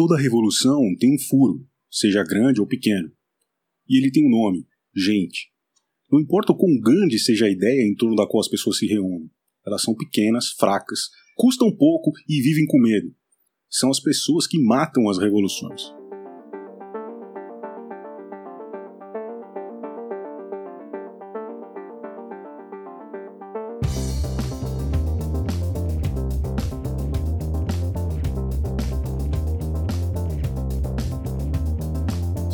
Toda revolução tem um furo, seja grande ou pequeno. E ele tem um nome: gente. Não importa o quão grande seja a ideia em torno da qual as pessoas se reúnem, elas são pequenas, fracas, custam pouco e vivem com medo. São as pessoas que matam as revoluções.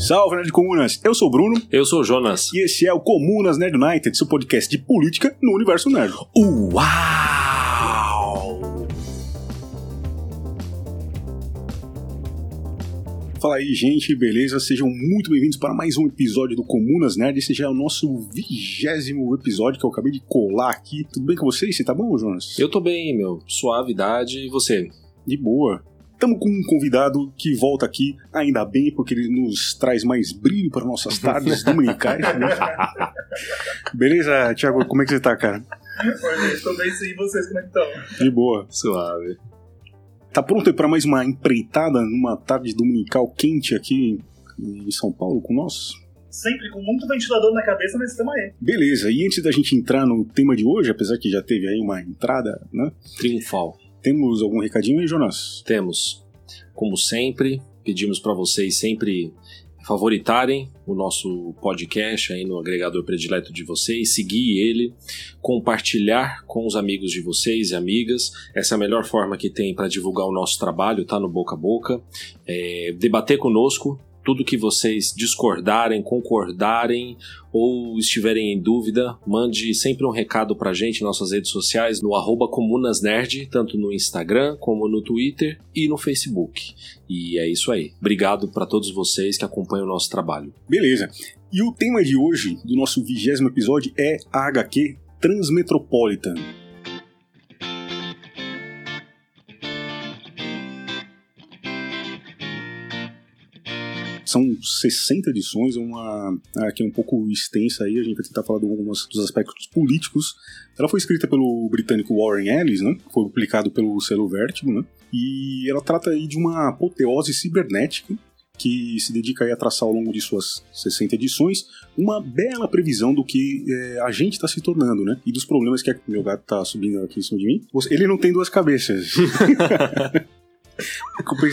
Salve, Nerd Comunas! Eu sou o Bruno. Eu sou o Jonas. E esse é o Comunas Nerd United, seu podcast de política no universo nerd. Uau! Fala aí, gente, beleza? Sejam muito bem-vindos para mais um episódio do Comunas Nerd. Esse já é o nosso vigésimo episódio que eu acabei de colar aqui. Tudo bem com vocês? Você tá bom, Jonas? Eu tô bem, meu. Suavidade. E você? De boa. Estamos com um convidado que volta aqui, ainda bem, porque ele nos traz mais brilho para nossas tardes dominicais. Né? Beleza, Thiago? Como é que você tá, cara? Oi, gente, tô bem sim. E vocês, como é que estão? De boa. Suave. Tá pronto aí para mais uma empreitada numa tarde dominical quente aqui em São Paulo com nós? Sempre com muito ventilador na cabeça, mas estamos aí. Beleza, e antes da gente entrar no tema de hoje, apesar que já teve aí uma entrada, né? Triunfal. Temos algum recadinho aí, Jonas? Temos. Como sempre, pedimos para vocês sempre favoritarem o nosso podcast aí no agregador predileto de vocês, seguir ele, compartilhar com os amigos de vocês e amigas. Essa é a melhor forma que tem para divulgar o nosso trabalho, tá no boca a boca. É, debater conosco tudo que vocês discordarem, concordarem ou estiverem em dúvida, mande sempre um recado pra gente em nossas redes sociais no arroba comunasnerd, tanto no Instagram como no Twitter e no Facebook. E é isso aí. Obrigado para todos vocês que acompanham o nosso trabalho. Beleza. E o tema de hoje, do nosso vigésimo episódio, é a HQ Transmetropolitan. São 60 edições, uma que é um pouco extensa aí, a gente vai tentar falar de alguns dos aspectos políticos. Ela foi escrita pelo britânico Warren Ellis, né? Foi publicado pelo selo Vertigo, né? E ela trata aí de uma apoteose cibernética que se dedica a traçar ao longo de suas 60 edições uma bela previsão do que é, a gente está se tornando, né? E dos problemas que meu gato tá subindo aqui em cima de mim. Ele não tem duas cabeças.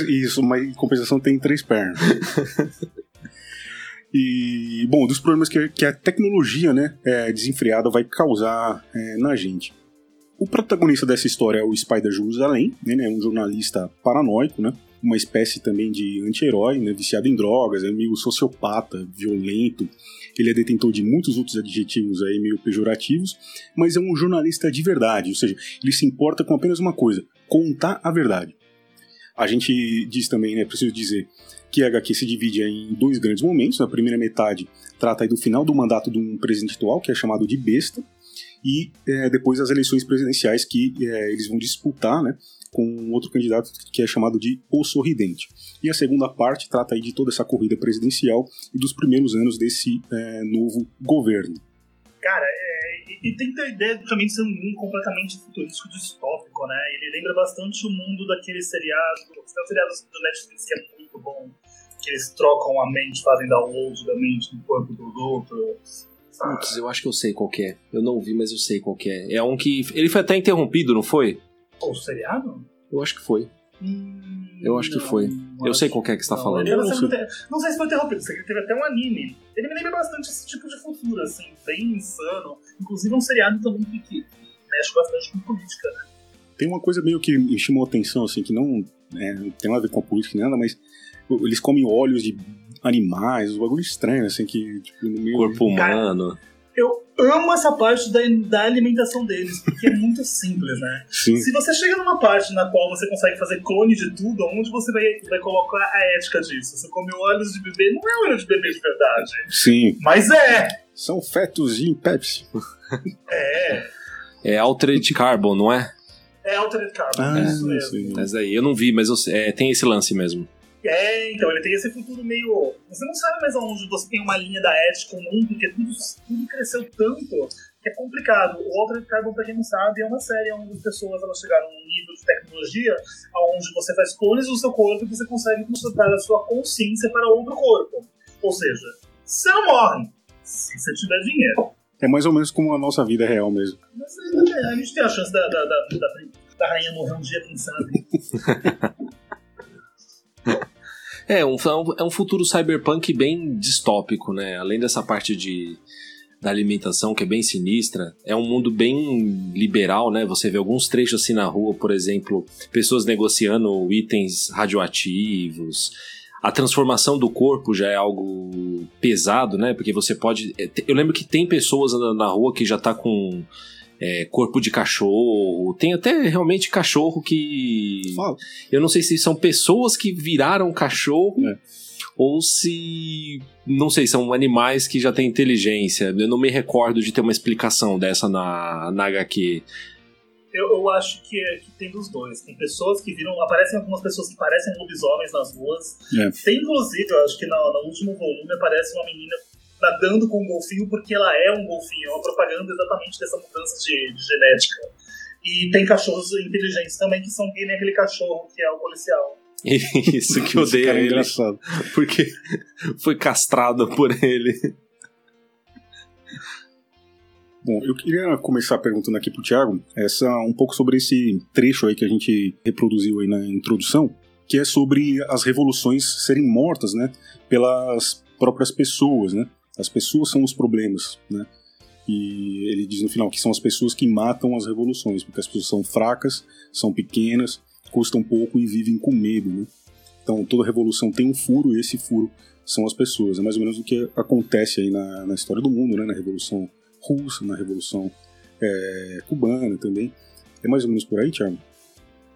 Isso, mas em compensação tem três pernas. E, bom, dos problemas que, que a tecnologia né, é, desenfreada vai causar é, na gente. O protagonista dessa história é o Spider Jerusalém, né, é um jornalista paranoico, né, uma espécie também de anti-herói, né, viciado em drogas, é meio sociopata, violento. Ele é detentor de muitos outros adjetivos aí meio pejorativos, mas é um jornalista de verdade, ou seja, ele se importa com apenas uma coisa: contar a verdade. A gente diz também, né, preciso dizer, que a HQ se divide em dois grandes momentos. Na primeira metade trata do final do mandato de um presidente atual, que é chamado de besta, e é, depois as eleições presidenciais que é, eles vão disputar, né, com outro candidato que é chamado de O Sorridente. E a segunda parte trata aí de toda essa corrida presidencial e dos primeiros anos desse é, novo governo. Cara, é, e tem a ideia também de ser um mundo completamente futurístico distópico, né? Ele lembra bastante o mundo daquele seriado, tem um seriado do Netflix que é muito bom, que eles trocam a mente, fazem download da mente no corpo dos outros. Putz, eu acho que eu sei qual é. Eu não vi, mas eu sei qual é. É um que. Ele foi até interrompido, não foi? O seriado? Eu acho que foi. Hum, Eu acho que não, foi. não Eu sei qual que é que você tá falando. ele Eu não, não sei, não sei se foi interrompido, que teve até um anime. Ele me lembra bastante esse tipo de futuro, assim, bem insano. Inclusive é um seriado também que, que mexe bastante com política, né? Tem uma coisa meio que me chamou a atenção, assim, que não, é, não tem nada a ver com a política nem nada, mas eles comem óleos de animais, um bagulho estranho, assim, que tipo, no meio... Corpo humano. Eu amo essa parte da, da alimentação deles, porque é muito simples, né? Sim. Se você chega numa parte na qual você consegue fazer clone de tudo, onde você vai, vai colocar a ética disso? Você come óleos de bebê, não é óleo de bebê de verdade. Sim. Mas é! São fetos em Pepsi. É! É Altered Carbon, não é? É Altered Carbon, Ah, é isso mesmo. sim. Mas aí, eu não vi, mas eu é, tem esse lance mesmo. É, então, ele tem esse futuro meio. Você não sabe mais aonde você tem uma linha da ética, um mundo, porque tudo, tudo cresceu tanto que é complicado. O Altered Carbon, pra quem não sabe, é uma série onde as pessoas elas chegaram num nível de tecnologia onde você faz clones do seu corpo e você consegue transportar a sua consciência para outro corpo. Ou seja, você não morre se você tiver dinheiro. É mais ou menos como a nossa vida real mesmo. Mas é, a gente tem a chance da, da, da, da, da rainha morrer um dia, quem sabe. É um, é um futuro cyberpunk bem distópico, né? Além dessa parte de, da alimentação que é bem sinistra, é um mundo bem liberal, né? Você vê alguns trechos assim na rua, por exemplo, pessoas negociando itens radioativos. A transformação do corpo já é algo pesado, né? Porque você pode. É, eu lembro que tem pessoas andando na rua que já tá com é, corpo de cachorro. Tem até realmente cachorro que. Fala. Eu não sei se são pessoas que viraram cachorro É. ou se. Não sei, são animais que já têm inteligência. Eu não me recordo de ter uma explicação dessa na, na HQ. Eu, eu acho que, é- que tem dos dois. Tem pessoas que viram. Aparecem algumas pessoas que parecem lobisomens nas ruas. É. Tem, inclusive, eu acho que no, no último volume aparece uma menina nadando com um golfinho porque ela é um golfinho. É uma propaganda exatamente dessa mudança de, de genética. E tem cachorros inteligentes também, que são que nem aquele cachorro que é o policial. Isso que eu é ele. engraçado. Porque foi castrado por ele. Bom, eu queria começar perguntando aqui pro Thiago essa, um pouco sobre esse trecho aí que a gente reproduziu aí na introdução, que é sobre as revoluções serem mortas, né, pelas próprias pessoas, né? As pessoas são os problemas, né? E ele diz no final que são as pessoas que matam as revoluções, porque as pessoas são fracas, são pequenas, custam pouco e vivem com medo, né? Então toda revolução tem um furo e esse furo são as pessoas. É mais ou menos o que acontece aí na, na história do mundo, né? Na revolução russa, na revolução é, cubana também. É mais ou menos por aí, Thiago?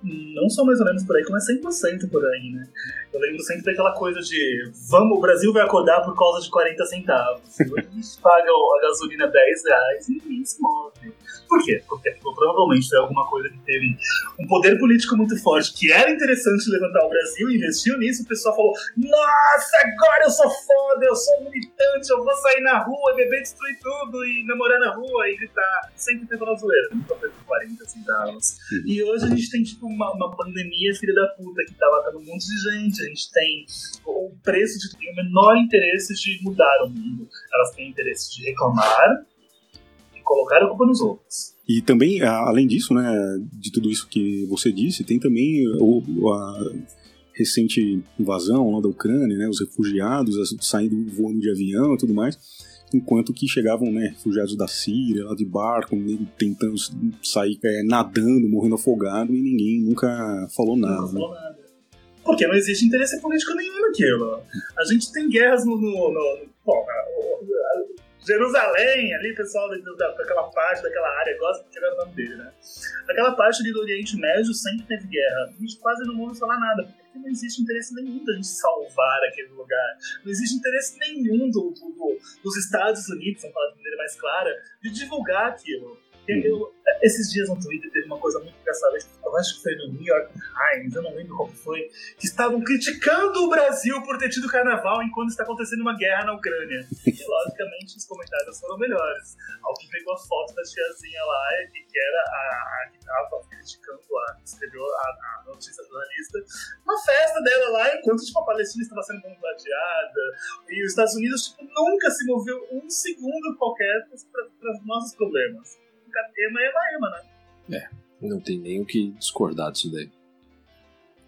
Não só mais ou menos por aí, como é 100% por aí, né? Eu lembro sempre daquela coisa de vamos, o Brasil vai acordar por causa de 40 centavos. E a gente paga a gasolina 10 reais e ninguém se move. Por quê? Porque provavelmente foi alguma coisa que teve um poder político muito forte, que era interessante levantar o Brasil, investiu nisso, o pessoal falou: Nossa, agora eu sou foda, eu sou militante, eu vou sair na rua, beber, destruir tudo e namorar na rua e gritar. Sempre teve uma zoeira, nunca foi por 40 centavos. E hoje a gente tem, tipo, uma, uma pandemia filha da puta que tá matando um monte de gente. A gente tem o preço de tem o menor interesse de mudar o mundo. Elas têm interesse de reclamar e colocar a culpa nos outros. E também, além disso, né, de tudo isso que você disse, tem também o, a recente invasão lá da Ucrânia, né, os refugiados saindo voando de avião e tudo mais, enquanto que chegavam né, refugiados da Síria, lá de barco, nego tentando sair é, nadando, morrendo afogado, e ninguém nunca falou Não nada. né? falou nada. Porque não existe interesse político nenhum naquilo. A gente tem guerras no. no, no bom, Jerusalém, ali, pessoal da- daquela parte, daquela área, gosta de tirar o nome dele, né? Aquela parte ali do Oriente Médio sempre teve guerra. A gente quase não ouve falar nada, porque não existe interesse nenhum da gente salvar aquele lugar. Não existe interesse nenhum do- do- dos Estados Unidos, vamos falar de maneira mais clara, de divulgar aquilo. Eu- esses dias no Twitter teve uma coisa muito engraçada, eu acho que foi no New York Times, eu não lembro qual foi, que estavam criticando o Brasil por ter tido carnaval enquanto está acontecendo uma guerra na Ucrânia. E logicamente os comentários foram melhores. Alguém pegou a foto da tiazinha lá, que era a, a que estava criticando lá, que escreveu a, a notícia jornalista, uma festa dela lá, enquanto tipo, a Palestina estava sendo bombardeada, e os Estados Unidos tipo, nunca se moveu um segundo qualquer para os nossos problemas. Ema, ema, ema, né? Não tem nem o que discordar disso daí.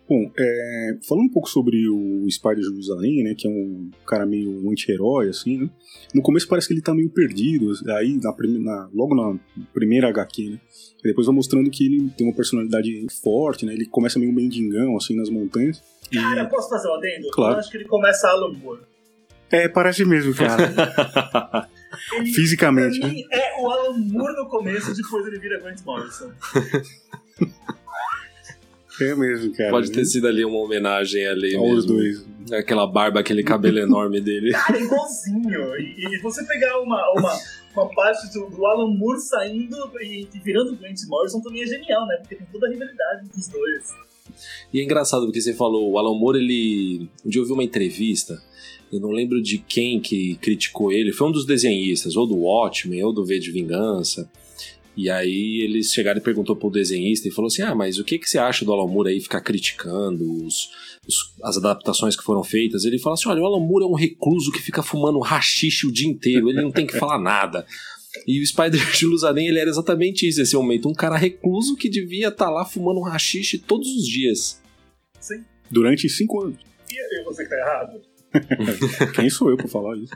Bom, é, falando um pouco sobre o Spider de Jerusalém, né, que é um cara meio um anti-herói, assim, né, no começo parece que ele tá meio perdido, aí na, na- logo na primeira HQ, né, e depois vai mostrando que ele tem uma personalidade forte, né, ele começa meio mendigão, assim, nas montanhas, e... Cara, posso fazer um adendo? Claro. Eu acho que ele começa a Alan Moore. É, parece mesmo, cara, Ele, fisicamente, pra né, mim, é o Alan Moore no começo, depois ele vira Grant Morrison. é mesmo, cara. Pode ter sido ali uma homenagem ali Aos mesmo. dois. Aquela barba, aquele cabelo enorme dele. Cara, é igualzinho. E, e você pegar uma, uma, uma parte do, do Alan Moore saindo e, e virando Grant Morrison também é genial, né? Porque tem toda a rivalidade entre os dois. E é engraçado porque você falou, o Alan Moore, ele. Um dia eu vi uma entrevista, eu não lembro de quem que criticou ele, foi um dos desenhistas, ou do Watchmen, ou do V de Vingança. E aí eles chegaram e perguntou pro desenhista e falou assim: Ah, mas o que, que você acha do Alan Moore aí ficar criticando os, os, as adaptações que foram feitas? Ele fala assim: olha, o Alan Moore é um recluso que fica fumando rachixe o dia inteiro, ele não tem que falar nada. E o Spider de Luzarém, ele era exatamente isso, esse momento. Um cara recluso que devia estar tá lá fumando rachixe todos os dias. Sim. Durante cinco anos. E você que tá errado? Quem sou eu pra falar isso?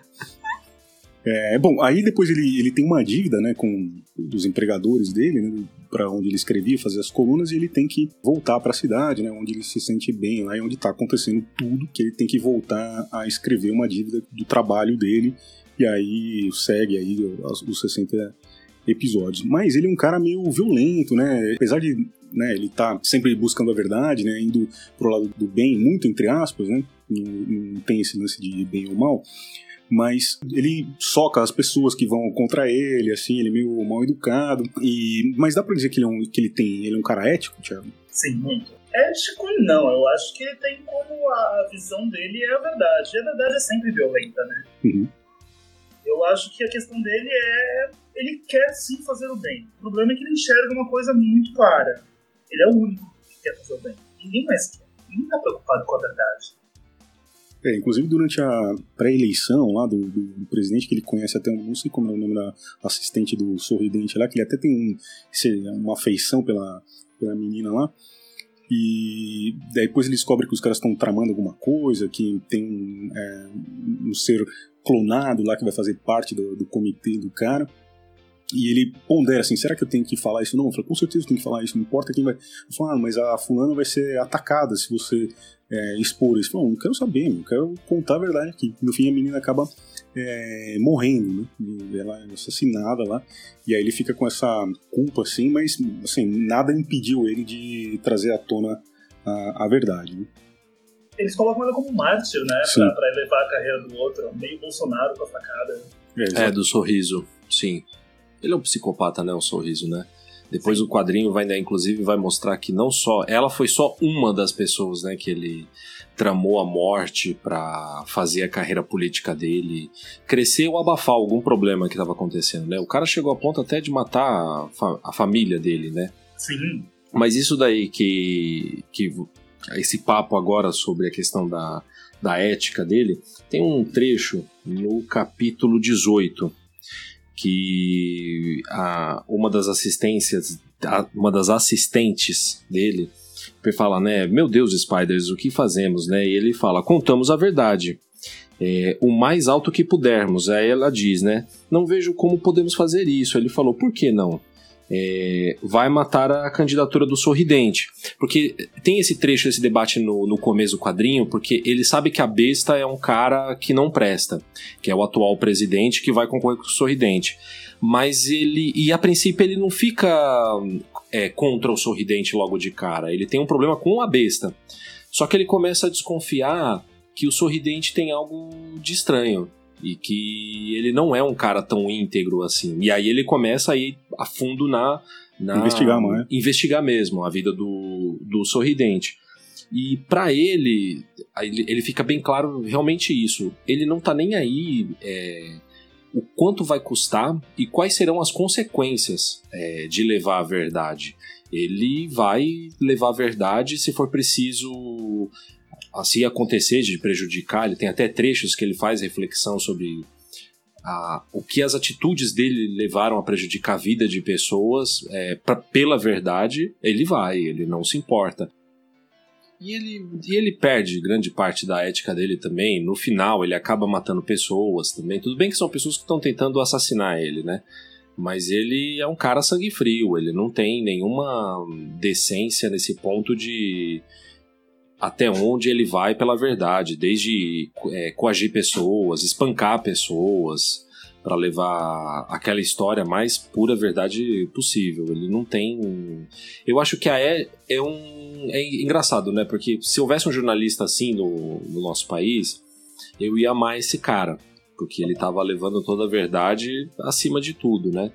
É, bom, aí depois ele, ele tem uma dívida, né, com os empregadores dele, né, para onde ele escrevia, fazia as colunas, e ele tem que voltar para a cidade, né, onde ele se sente bem, lá é onde está acontecendo tudo, que ele tem que voltar a escrever uma dívida do trabalho dele, e aí segue aí os, os 60 episódios. Mas ele é um cara meio violento, né, apesar de né, ele tá sempre buscando a verdade, né, indo pro lado do bem, muito entre aspas, né, não, não tem esse lance de bem ou mal, mas ele soca as pessoas que vão contra ele, assim, ele é meio mal educado. E mas dá para dizer que ele, é um, que ele tem, ele é um cara ético, Thiago? Sim, muito. Ético não, eu acho que ele tem como a visão dele é a verdade. E a verdade é sempre violenta, né? Uhum. Eu acho que a questão dele é ele quer sim fazer o bem. O problema é que ele enxerga uma coisa muito clara. Ele é o único que quer fazer o bem. Ninguém mais quer. Ninguém está preocupado com a verdade. É, inclusive durante a pré-eleição lá do, do, do, presidente, que ele conhece até, não sei como é o nome da assistente do sorridente lá, que ele até tem um, uma afeição pela, pela menina lá. E depois ele descobre que os caras estão tramando alguma coisa, que tem um, é, um ser clonado lá que vai fazer parte do, do comitê do cara. E ele pondera assim, será que eu tenho que falar isso? Não, eu falei, com certeza eu tenho que falar isso, não importa quem vai. Eu falo, ah, mas a fulana vai ser atacada se você é, expor isso. Não, não quero saber, eu quero contar a verdade aqui. No fim, a menina acaba é, morrendo, né? Ela é assassinada lá. E aí ele fica com essa culpa, assim, mas assim, nada impediu ele de trazer à tona a, a verdade. Né? Eles colocam ela como mártir, né? Pra, pra, elevar a carreira do outro. Meio Bolsonaro com a facada. É, é, do sorriso, sim. Ele é um psicopata, né? O sorriso, né? Depois Sim. o quadrinho vai, né, inclusive, vai mostrar que não só. Ela foi só uma das pessoas, né, que ele tramou a morte para fazer a carreira política dele crescer ou abafar algum problema que estava acontecendo, né? O cara chegou a ponto até de matar a, fa a família dele, né? Sim. Mas isso daí que, que esse papo agora sobre a questão da, da ética dele, tem um trecho no capítulo 18 que a, uma das assistências, a, uma das assistentes dele, fala, né, meu Deus, Spiders, o que fazemos, né? E ele fala, contamos a verdade. É, o mais alto que pudermos. Aí ela diz, né? Não vejo como podemos fazer isso. Ele falou, por que não? É, vai matar a candidatura do Sorridente. Porque tem esse trecho, esse debate no, no começo do quadrinho, porque ele sabe que a besta é um cara que não presta, que é o atual presidente que vai concorrer com o Sorridente. Mas ele. E a princípio ele não fica é, contra o Sorridente logo de cara. Ele tem um problema com a besta. Só que ele começa a desconfiar que o Sorridente tem algo de estranho e que ele não é um cara tão íntegro assim. E aí ele começa a ir a fundo na. na investigar, é? Investigar mesmo a vida do, do sorridente. E para ele, ele fica bem claro realmente isso. Ele não tá nem aí é, o quanto vai custar e quais serão as consequências é, de levar a verdade. Ele vai levar a verdade se for preciso assim acontecer de prejudicar, ele tem até trechos que ele faz reflexão sobre a, o que as atitudes dele levaram a prejudicar a vida de pessoas é, pra, pela verdade, ele vai, ele não se importa. E ele, e ele perde grande parte da ética dele também. No final, ele acaba matando pessoas também. Tudo bem que são pessoas que estão tentando assassinar ele, né? Mas ele é um cara sangue frio, ele não tem nenhuma decência nesse ponto de, até onde ele vai pela verdade, desde é, coagir pessoas, espancar pessoas, para levar aquela história mais pura verdade possível. Ele não tem. Eu acho que a é, é um. É engraçado, né? Porque se houvesse um jornalista assim no, no nosso país, eu ia amar esse cara. Porque ele estava levando toda a verdade acima de tudo, né?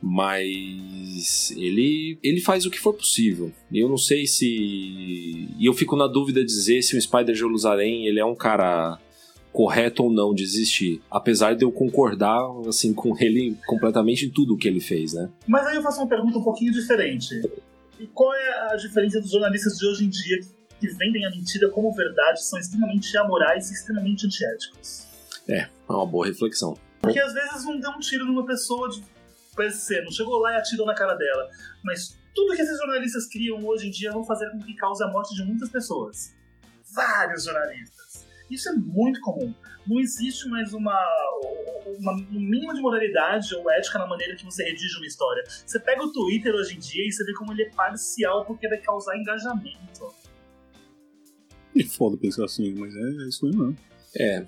Mas ele, ele faz o que for possível. Eu não sei se. E eu fico na dúvida de dizer se o Spider Jerusalém ele é um cara correto ou não de existir. Apesar de eu concordar assim com ele completamente em tudo o que ele fez, né? Mas aí eu faço uma pergunta um pouquinho diferente. E qual é a diferença dos jornalistas de hoje em dia que vendem a mentira como verdade, são extremamente amorais e extremamente antiéticos? É, é uma boa reflexão. Porque às vezes não deu um tiro numa pessoa de PSC, não chegou lá e atirou na cara dela. Mas tudo que esses jornalistas criam hoje em dia vão fazer com que cause a morte de muitas pessoas. Vários jornalistas. Isso é muito comum. Não existe mais uma, uma, um mínimo de moralidade ou ética na maneira que você redige uma história. Você pega o Twitter hoje em dia e você vê como ele é parcial porque vai causar engajamento. É foda pensar assim, mas é isso aí mesmo. É,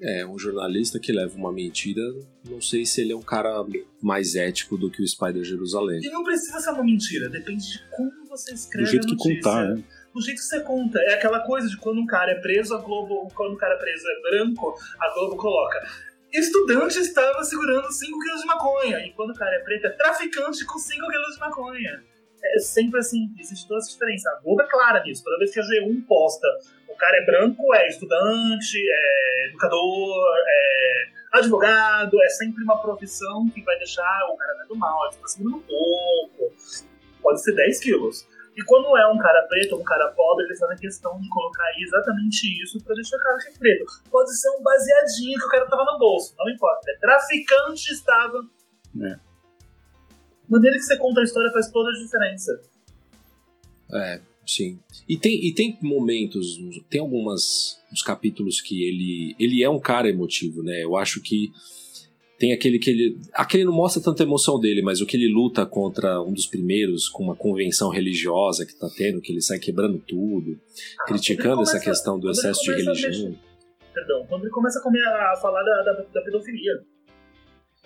é, um jornalista que leva uma mentira, não sei se ele é um cara mais ético do que o Spider Jerusalém. E não precisa ser uma mentira, depende de como você escreve Do jeito a que contar, né? Do jeito que você conta. É aquela coisa de quando um cara é preso, a Globo, quando um cara é preso é branco, a Globo coloca. Estudante estava segurando 5 quilos de maconha. E quando o cara é preto, é traficante com 5 quilos de maconha. É sempre assim, existe toda essa diferença. A Globo é clara nisso. Toda vez que a G1 posta o cara é branco, é estudante, é educador, é advogado, é sempre uma profissão que vai deixar o cara do mal, ele está segurando um pouco. Pode ser 10 quilos. E quando é um cara preto ou um cara pobre, eles fazem questão de colocar aí exatamente isso pra deixar o cara que é preto. Pode ser um baseadinho que o cara tava no bolso, não importa. É traficante estava. É. Maneira que você conta a história faz toda a diferença. É, sim. E tem, e tem momentos, tem algumas uns capítulos que ele ele é um cara emotivo, né? Eu acho que tem aquele que ele aquele não mostra tanta emoção dele, mas o que ele luta contra um dos primeiros com uma convenção religiosa que tá tendo, que ele sai quebrando tudo, criticando começa- essa questão do excesso de religião. mexer- Perdão, quando ele começa a, comer, a falar da, da, da pedofilia.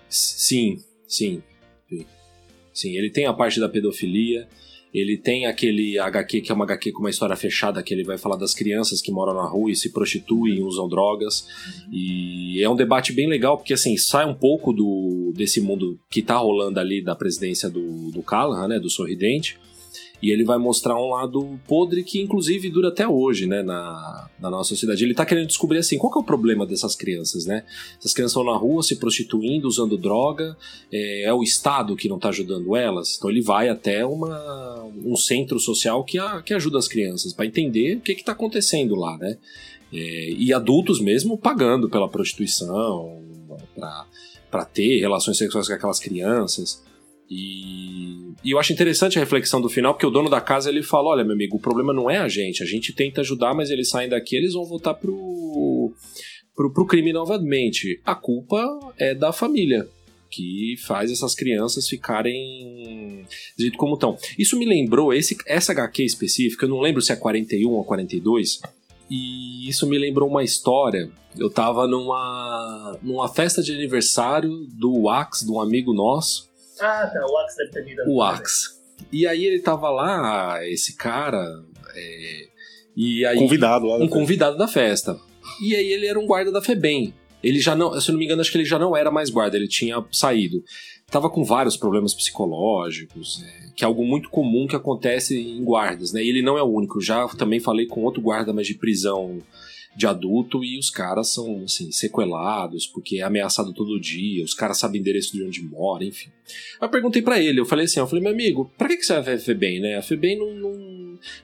Sim, sim, sim. Sim, ele tem a parte da pedofilia, ele tem aquele HQ que é uma HQ com uma história fechada, que ele vai falar das crianças que moram na rua e se prostituem e usam drogas. E é um debate bem legal, porque assim, sai um pouco do desse mundo que tá rolando ali da presidência do, do Callahan, né, do Sorridente. E ele vai mostrar um lado podre que, inclusive, dura até hoje, né, na, na nossa sociedade. Ele tá querendo descobrir, assim, qual que é o problema dessas crianças, né? Essas crianças estão na rua se prostituindo, usando droga, é, é o Estado que não tá ajudando elas. Então ele vai até uma, um centro social que, a, que ajuda as crianças para entender o que que tá acontecendo lá, né? É, e adultos mesmo pagando pela prostituição, para ter relações sexuais com aquelas crianças. E, e eu acho interessante a reflexão do final, porque o dono da casa ele fala: olha, meu amigo, o problema não é a gente, a gente tenta ajudar, mas eles saem daqui, eles vão voltar pro, pro, pro crime novamente. A culpa é da família. Que faz essas crianças ficarem do jeito como estão. Isso me lembrou, esse, essa HQ específica, eu não lembro se é 41 ou 42, e isso me lembrou uma história. Eu tava numa, numa festa de aniversário do Wax, de um amigo nosso, Ah, tá, o Axe deve ter vindo. o Wax. E aí ele tava lá, esse cara, é, e aí Convidado lá. um convidado da festa. E aí ele era um guarda da FEBEM. Ele já não, se eu não me engano, acho que ele já não era mais guarda, ele tinha saído. Tava com vários problemas psicológicos, é, que é algo muito comum que acontece em guardas, né? E ele não é o único. Já também falei com outro guarda, mas de prisão de adulto, e os caras são, assim, sequelados, porque é ameaçado todo dia, os caras sabem o endereço de onde mora, enfim. Eu perguntei pra ele, eu falei assim, eu falei, meu amigo, pra que, que você vai ver a FEBEM, né? A FEBEM não, não,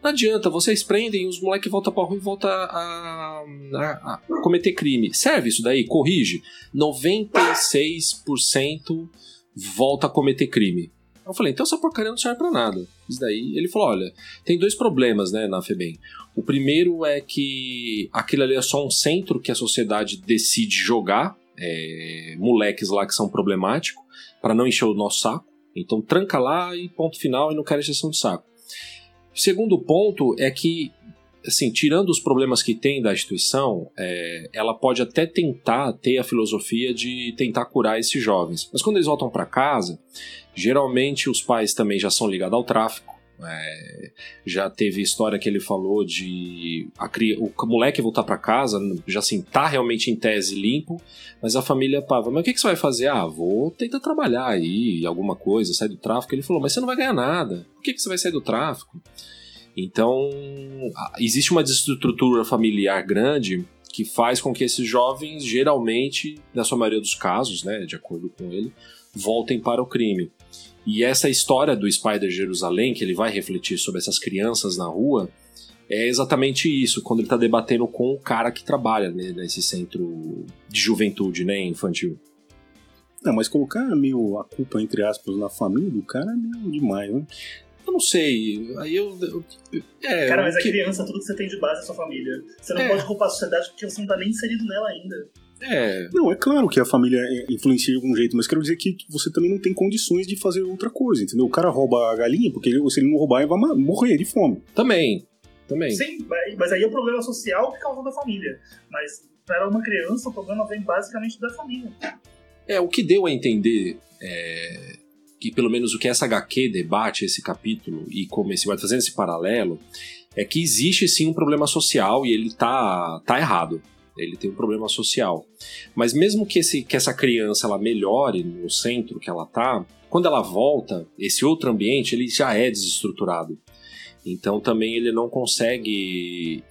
não adianta, vocês prendem, os moleques voltam pra rua e voltam a, a- a cometer crime. Serve isso daí? Corrige. 96% volta a cometer crime. Eu falei, então essa porcaria não serve pra nada. Isso daí, ele falou, olha, tem dois problemas, né, na FEBEM. O primeiro é que aquilo ali é só um centro que a sociedade decide jogar é, moleques lá que são problemáticos para não encher o nosso saco. Então tranca lá e ponto final e não quero exceção de saco. Segundo ponto é que, assim, tirando os problemas que tem da instituição, é, ela pode até tentar ter a filosofia de tentar curar esses jovens. Mas quando eles voltam para casa, geralmente os pais também já são ligados ao tráfico. É, já teve história que ele falou de a, o moleque voltar para casa, já assim, tá realmente em tese limpo, mas a família pava, mas o que, que você vai fazer? Ah, vou tentar trabalhar aí, alguma coisa, sair do tráfico. Ele falou, mas você não vai ganhar nada. Por que, que você vai sair do tráfico? Então, existe uma desestrutura familiar grande que faz com que esses jovens, geralmente, na sua maioria dos casos, né, de acordo com ele, voltem para o crime. E essa história do Spider Jerusalém, que ele vai refletir sobre essas crianças na rua, é exatamente isso, quando ele está debatendo com o cara que trabalha né, nesse centro de juventude né, infantil. Não, mas colocar meio a culpa, entre aspas, na família do cara é meio demais, né? Eu não sei. Aí eu. eu é, cara, mas a criança, tudo que você tem de base é sua família. Você não é. pode culpar a sociedade porque você não tá nem inserido nela ainda. É. Não, é claro que a família influencia de algum jeito, mas quero dizer que você também não tem condições de fazer outra coisa, entendeu? O cara rouba a galinha porque ele, se ele não roubar, ele vai morrer de fome. Também. Também. Sim, mas aí é o problema social que causou da família. Mas para uma criança, o problema vem basicamente da família. É, o que deu a entender é, que pelo menos o que essa HQ debate, esse capítulo, e como esse vai fazendo esse paralelo, é que existe sim um problema social e ele tá, tá errado ele tem um problema social. Mas mesmo que, esse, que essa criança ela melhore no centro que ela tá, quando ela volta, esse outro ambiente ele já é desestruturado. Então também ele não consegue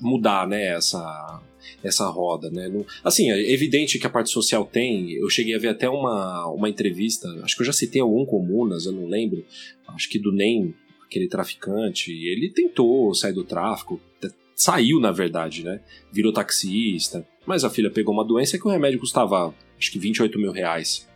mudar né, essa, essa roda. Né? assim, é evidente que a parte social tem. Eu cheguei a ver até uma, uma entrevista, acho que eu já citei algum Comunas, eu não lembro, acho que do NEM, aquele traficante. Ele tentou sair do tráfico, saiu, na verdade, né? Virou taxista. Mas a filha pegou uma doença que o remédio custava, acho que 28 mil reais.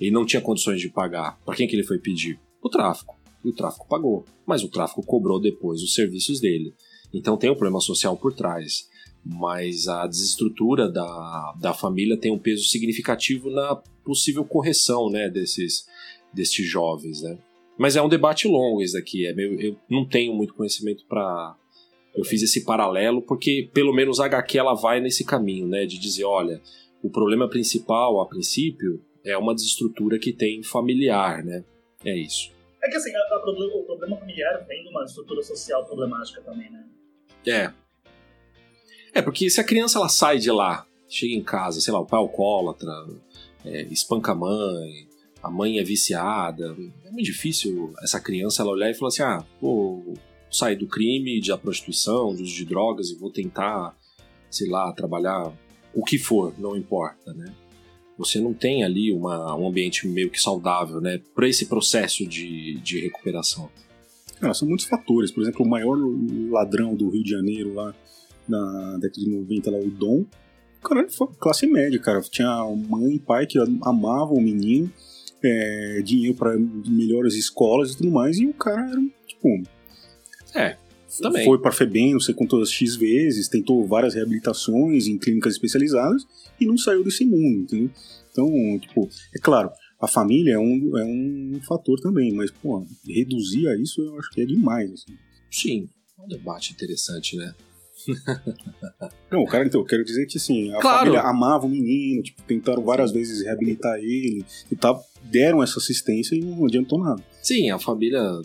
Ele não tinha condições de pagar. Para quem que ele foi pedir? O tráfico. E o tráfico pagou. Mas o tráfico cobrou depois os serviços dele. Então tem um problema social por trás. Mas a desestrutura da, da família tem um peso significativo na possível correção né, desses, desses jovens. Né? Mas é um debate longo esse daqui. É meio, eu não tenho muito conhecimento para eu fiz esse paralelo porque pelo menos a HQ ela vai nesse caminho, né, de dizer, olha, o problema principal a princípio é uma desestrutura que tem familiar, né? É isso. É que assim, a, a problema, o problema familiar vem de uma estrutura social problemática também, né? É. É, porque se a criança ela sai de lá, chega em casa, sei lá, o pai é alcoólatra, é, espanca a mãe, a mãe é viciada, é muito difícil essa criança ela olhar e falar assim, ah, pô, sair do crime, da prostituição, uso de drogas e vou tentar, sei lá, trabalhar o que for, não importa, né? Você não tem ali uma, um ambiente meio que saudável, né? Para esse processo de, de recuperação. Cara, são muitos fatores. Por exemplo, o maior ladrão do Rio de Janeiro lá na década de 90, lá, o Dom, cara foi classe média, cara. Tinha mãe e pai que amavam o menino, é, dinheiro para melhores escolas e tudo mais, e o cara era, tipo, é, também. Foi para FEBEM, não sei quantas X vezes, tentou várias reabilitações em clínicas especializadas e não saiu desse mundo, entendeu? Então, tipo, é claro, a família é um, é um fator também, mas, pô, reduzir a isso eu acho que é demais, assim. Sim, é um debate interessante, né? Não, o cara, então, eu quero dizer que assim, a claro. família amava o menino, tipo, tentaram várias vezes reabilitar ele e tal, deram essa assistência e não adiantou nada. Sim, a família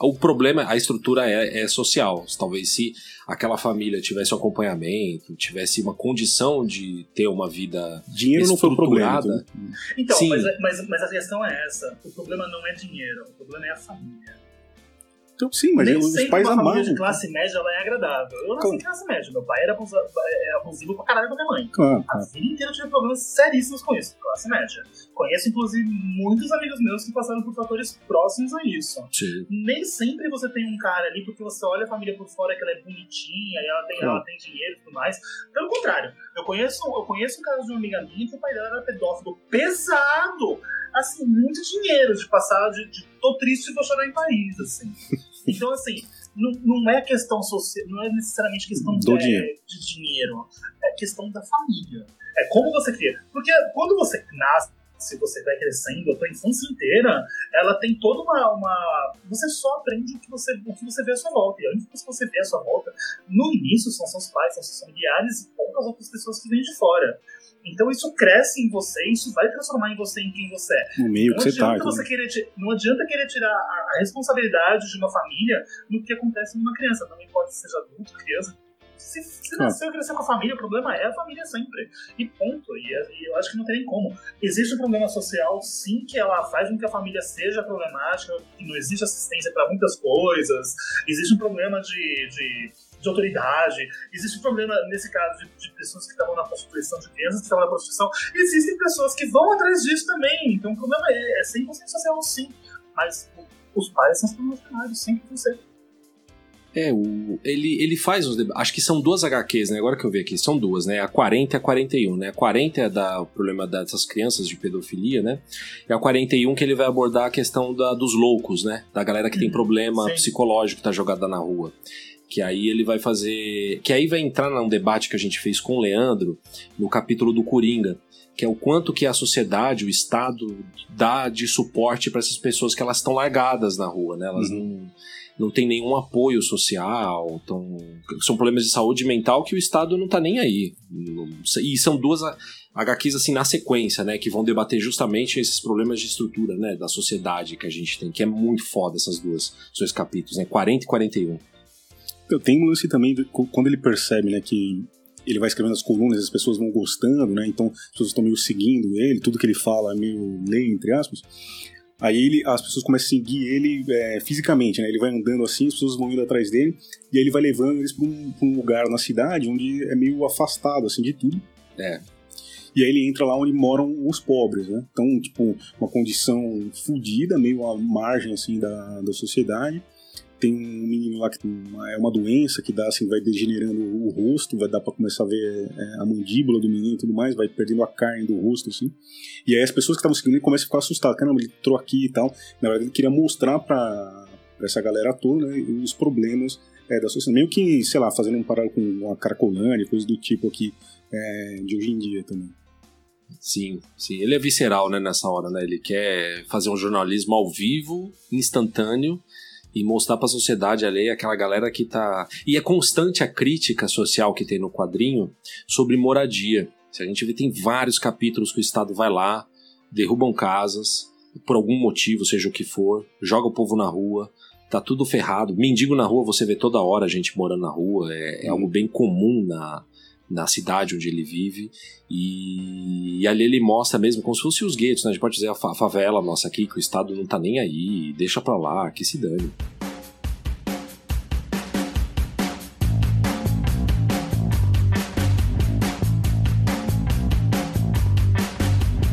o problema, a estrutura é, é, social. Talvez se aquela família tivesse um acompanhamento, tivesse uma condição de ter uma vida dinheiro não foi o problema. Então, Sim. Mas, mas, mas a questão é essa: o problema não é dinheiro, o problema é a família. Então, sim, mas Nem os pais uma amavam. de classe média ela é agradável. Eu nasci em classe média. Meu pai era abusivo, é, pra caralho com minha mãe. Claro, A vida inteira eu tive problemas seríssimos com isso, classe média. Conheço, inclusive, muitos amigos meus que passaram por fatores próximos a isso. Sim. Nem sempre você tem um cara ali porque você olha a família por fora que ela é bonitinha e ela tem, ela tem dinheiro e tudo mais. Pelo contrário, eu conheço, eu conheço um caso de uma amiga minha que o pai dela era pedófilo pesado assim, muito dinheiro de passar de, de tô triste e vou chorar em Paris, assim. Então, assim, não, não é questão social, não é necessariamente questão de, dinheiro. de dinheiro, é questão da família. É como você cria. Porque quando você nasce, se você vai crescendo, a tua infância inteira, ela tem toda uma, uma. Você só aprende o que você, o que você vê à sua volta. E a única coisa que você vê à sua volta, no início, são seus pais, são seus familiares, e ponto com as outras pessoas que vêm de fora. Então isso cresce em você, isso vai transformar em você em quem você é. No meio não que você tá. adianta você querer, não adianta querer tirar a, a responsabilidade de uma família no que acontece numa criança. Não importa se seja adulto, criança. Se, se Claro. nasceu e cresceu com a família, o problema é a família sempre. E ponto. E, é- e eu acho que não tem nem como. Existe um problema social, sim, que ela faz com que a família seja problemática, que não existe assistência para muitas coisas. Existe um problema de, de, de autoridade. Existe um problema, nesse caso, de, de pessoas que estavam na prostituição, de crianças que estavam na prostituição. Existem pessoas que vão atrás disso também. Então o problema é, é 100% social, sim. Mas os pais são os problemas primários, sempre vão ser. É, o, ele, ele faz uns debates. Acho que são duas HQs, né? Agora que eu vi aqui, são duas, né? A 40 e a 41, né? A 40 é da, o problema dessas crianças de pedofilia, né? E a 41 que ele vai abordar a questão da, dos loucos, né? Da galera que tem Uhum, problema sim. psicológico tá jogada na rua. Que aí ele vai fazer. Que aí vai entrar num debate que a gente fez com o Leandro no capítulo do Coringa. Que é o quanto que a sociedade, o Estado, dá de suporte para essas pessoas que elas estão largadas na rua, né? Elas não não tem nenhum apoio social, tão, são problemas de saúde mental que o Estado não tá nem aí. E são duas HQs assim na sequência, né, que vão debater justamente esses problemas de estrutura, né, da sociedade que a gente tem, que é muito foda essas duas, esses dois capítulos, né, 40 e 41. Eu tenho um lance também, de- quando ele percebe, né, que ele vai escrevendo as colunas, as pessoas vão gostando, né, então as pessoas estão meio seguindo ele, tudo que ele fala é meio lei, entre aspas. Aí ele, as pessoas começam a seguir ele é, fisicamente, né, ele vai andando assim, as pessoas vão indo atrás dele, e aí ele vai levando eles para um, um lugar na cidade onde é meio afastado, assim, de tudo. É. E aí ele entra lá onde moram os pobres, né? Então, tipo, uma condição fodida, meio à margem, assim, da, da sociedade. Tem um menino lá que tem uma- é uma doença que dá, assim, vai degenerando o rosto, vai dar pra começar a ver é, a mandíbula do menino e tudo mais, vai perdendo a carne do rosto, assim. E aí as pessoas que estavam seguindo ele começam a ficar assustadas. Caramba, ele entrou aqui e tal. Na verdade, ele queria mostrar pra essa galera toda né, os problemas é, da sociedade. Meio que, sei lá, fazendo um paralelo com uma Caracolândia, coisa do tipo aqui, é, de hoje em dia também. Sim, sim, ele é visceral, né, nessa hora, né, ele quer fazer um jornalismo ao vivo, instantâneo, e mostrar pra sociedade ali aquela galera que tá. E é constante a crítica social que tem no quadrinho sobre moradia. Se a gente vê, tem vários capítulos que o Estado vai lá, derrubam casas, por algum motivo, seja o que for, joga o povo na rua, tá tudo ferrado. Mendigo na rua, você vê toda hora gente morando na rua, é, é algo bem comum na, na cidade onde ele vive. E, e ali ele mostra mesmo como se fosse os guetos, né? A gente pode dizer a, fa- a favela nossa aqui, que o Estado não tá nem aí, deixa pra lá, que se dane.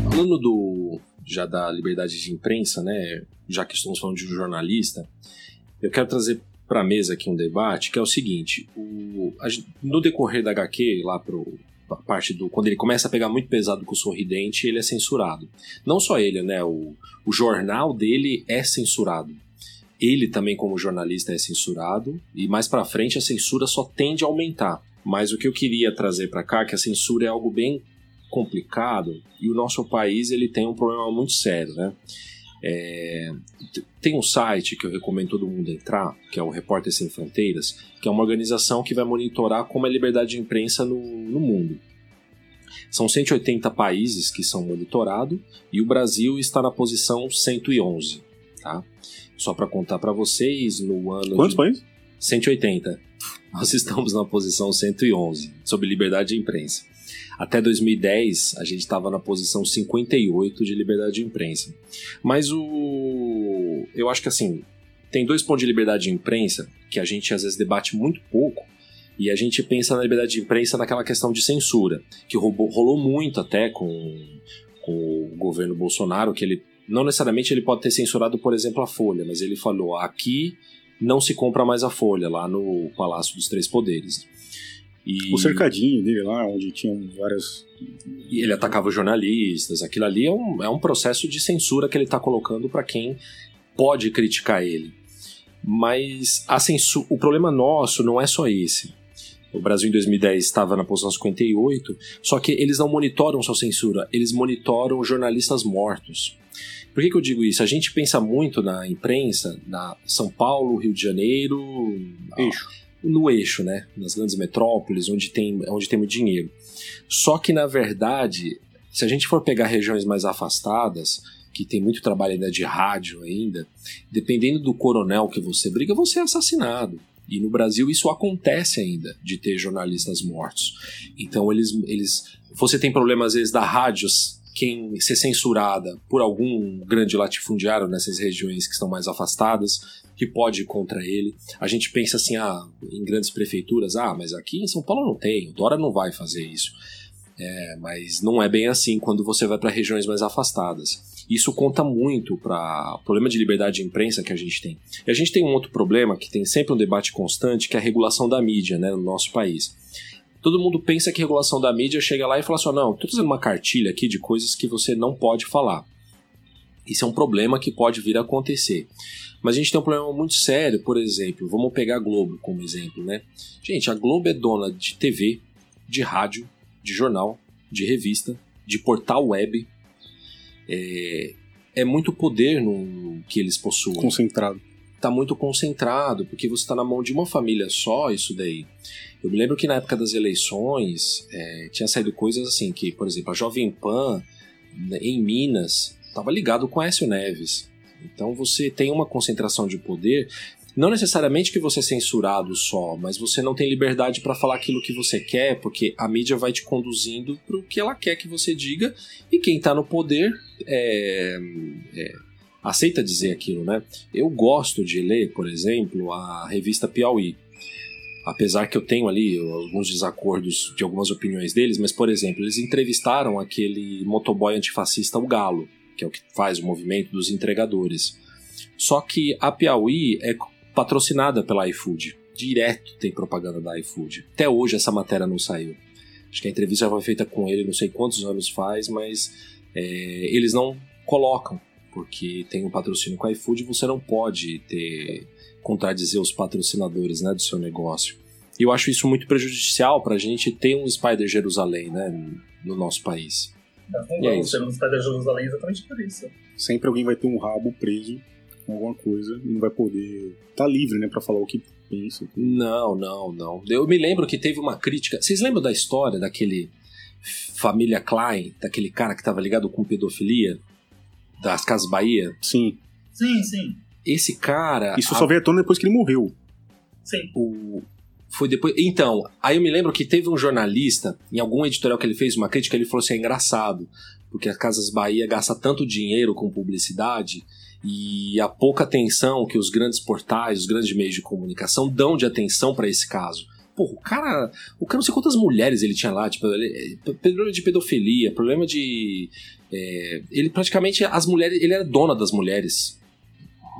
Falando do já da liberdade de imprensa, né? Já que estamos falando de um jornalista, eu quero trazer para a mesa aqui um debate que é o seguinte: o, a no decorrer da HQ, lá pro a parte do quando ele começa a pegar muito pesado com o sorridente, ele é censurado. Não só ele, né? O, o jornal dele é censurado. Ele também, como jornalista, é censurado. E mais pra frente a censura só tende a aumentar. Mas o que eu queria trazer para cá é que a censura é algo bem complicado e o nosso país ele tem um problema muito sério, né? É, tem um site que eu recomendo todo mundo entrar, que é o Repórter Sem Fronteiras, que é uma organização que vai monitorar como é a liberdade de imprensa no, no mundo. São 180 países que são monitorados e o Brasil está na posição 111, tá? Só para contar para vocês, no ano Quantos de países? 180. Nós estamos na posição 111 sobre liberdade de imprensa. Até 2010, a gente estava na posição 58 de liberdade de imprensa. Mas o. Eu acho que assim, tem dois pontos de liberdade de imprensa que a gente às vezes debate muito pouco. E a gente pensa na liberdade de imprensa naquela questão de censura, que rolou, rolou muito até com, com o governo Bolsonaro, que ele. Não necessariamente ele pode ter censurado, por exemplo, a Folha, mas ele falou: aqui não se compra mais a Folha, lá no Palácio dos Três Poderes. E... O cercadinho dele lá, onde tinham várias. E ele atacava os jornalistas. Aquilo ali é um, é um processo de censura que ele está colocando para quem pode criticar ele. Mas a censu- o problema nosso não é só esse. O Brasil em 2010 estava na posição 58, só que eles não monitoram só censura, eles monitoram jornalistas mortos. Por que, que eu digo isso? A gente pensa muito na imprensa, na São Paulo, Rio de Janeiro, Eixo. No eixo, né? Nas grandes metrópoles, onde tem, onde tem muito dinheiro. Só que, na verdade, se a gente for pegar regiões mais afastadas, que tem muito trabalho ainda de rádio ainda, dependendo do coronel que você briga, você é assassinado. E no Brasil isso acontece ainda, de ter jornalistas mortos. Então eles. eles você tem problema às vezes da rádio quem ser censurada por algum grande latifundiário nessas regiões que estão mais afastadas, que pode ir contra ele. A gente pensa assim, ah, em grandes prefeituras, ah, mas aqui em São Paulo não tem, o Dora não vai fazer isso. É, mas não é bem assim quando você vai para regiões mais afastadas. Isso conta muito para o problema de liberdade de imprensa que a gente tem. E a gente tem um outro problema que tem sempre um debate constante, que é a regulação da mídia né, no nosso país. Todo mundo pensa que a regulação da mídia chega lá e fala assim: não, estou fazendo uma cartilha aqui de coisas que você não pode falar. Isso é um problema que pode vir a acontecer. Mas a gente tem um problema muito sério, por exemplo, vamos pegar a Globo como exemplo, né? Gente, a Globo é dona de TV, de rádio, de jornal, de revista, de portal web, é, é muito poder no que eles possuem. Concentrado. Tá muito concentrado, porque você está na mão de uma família só, isso daí. Eu me lembro que na época das eleições é, tinha saído coisas assim, que, por exemplo, a Jovem Pan né, em Minas estava ligado com Écio Neves. Então você tem uma concentração de poder não necessariamente que você é censurado só, mas você não tem liberdade para falar aquilo que você quer, porque a mídia vai te conduzindo para o que ela quer que você diga, e quem está no poder é, é, aceita dizer aquilo, né? Eu gosto de ler, por exemplo, a revista Piauí. Apesar que eu tenho ali alguns desacordos de algumas opiniões deles, mas, por exemplo, eles entrevistaram aquele motoboy antifascista, o Galo, que é o que faz o movimento dos entregadores. Só que a Piauí é patrocinada pela iFood. Direto tem propaganda da iFood. Até hoje essa matéria não saiu. Acho que a entrevista foi feita com ele, não sei quantos anos faz, mas é, eles não colocam, porque tem um patrocínio com a iFood e você não pode ter contradizer os patrocinadores né, do seu negócio. E eu acho isso muito prejudicial para a gente ter um Spider Jerusalém né, no nosso país. Não, é isso. um Spider Jerusalém exatamente por isso. Sempre alguém vai ter um rabo preso com alguma coisa e não vai poder estar tá livre, né, para falar o que pensa. Não, não, não. Eu me lembro que teve uma crítica. Vocês lembram da história daquele família Klein, daquele cara que estava ligado com pedofilia das Casas Bahia? Sim. Sim, sim. Esse cara. Isso a... só veio à tona depois que ele morreu. Sim. O, foi depois. Então, aí eu me lembro que teve um jornalista, em algum editorial que ele fez uma crítica, ele falou assim: é engraçado, porque as Casas Bahia gasta tanto dinheiro com publicidade e a pouca atenção que os grandes portais, os grandes meios de comunicação dão de atenção para esse caso. Pô, o cara, o cara não sei quantas mulheres ele tinha lá, tipo, ele, problema de pedofilia, problema de é, ele praticamente as mulheres, ele era dona das mulheres.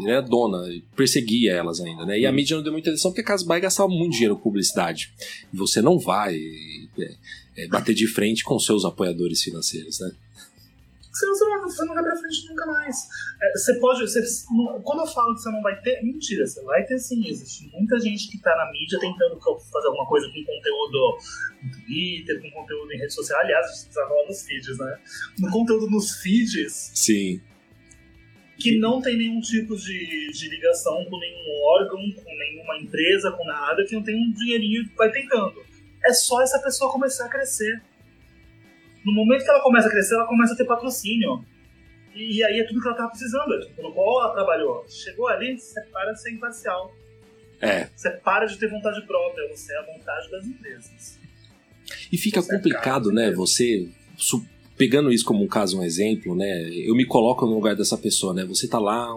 Ele era dona, perseguia elas ainda, né? E a hum. mídia não deu muita atenção porque a Casas Bahia gastava muito dinheiro com publicidade. E você não vai é, é, bater de frente com seus apoiadores financeiros, né? você não, você não vai pra frente nunca mais. É, você pode. Você, quando eu falo que você não vai ter, mentira, você vai ter sim. Existe muita gente que tá na mídia tentando fazer alguma coisa com conteúdo no Twitter, com conteúdo em rede social. Aliás, a gente precisa falar nos feeds, né? No conteúdo nos feeds. Sim. Que não tem nenhum tipo de, de ligação com nenhum órgão, com nenhuma empresa, com nada, que não tem um dinheirinho que vai tentando. É só essa pessoa começar a crescer no momento que ela começa a crescer, ela começa a ter patrocínio. E, e aí é tudo que ela estava precisando, é tudo no qual ela trabalhou. Chegou ali, você para de ser imparcial. É. Você para de ter vontade própria, você é a vontade das empresas. E fica você é complicado, é né? Você pegando isso como um caso, um exemplo, né? Eu me coloco no lugar dessa pessoa, né? Você tá lá,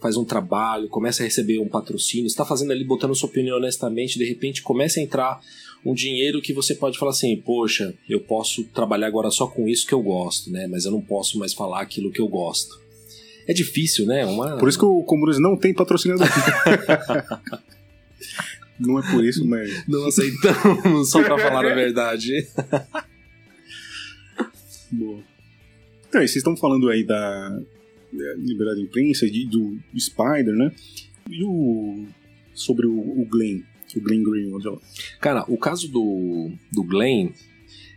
faz um trabalho, começa a receber um patrocínio, está fazendo ali, botando sua opinião honestamente, de repente começa a entrar um dinheiro que você pode falar assim, poxa, eu posso trabalhar agora só com isso que eu gosto, né? Mas eu não posso mais falar aquilo que eu gosto. É difícil, né? Uma... Por isso que o Comunes não tem patrocinador. não é por isso, mas. Não aceitamos, só pra falar a verdade. Boa. Então, vocês estão falando aí da liberdade de imprensa, do Spider, né? E o. sobre o, o Glenn o Glenn Greenwald. Cara, o caso do, do Glenn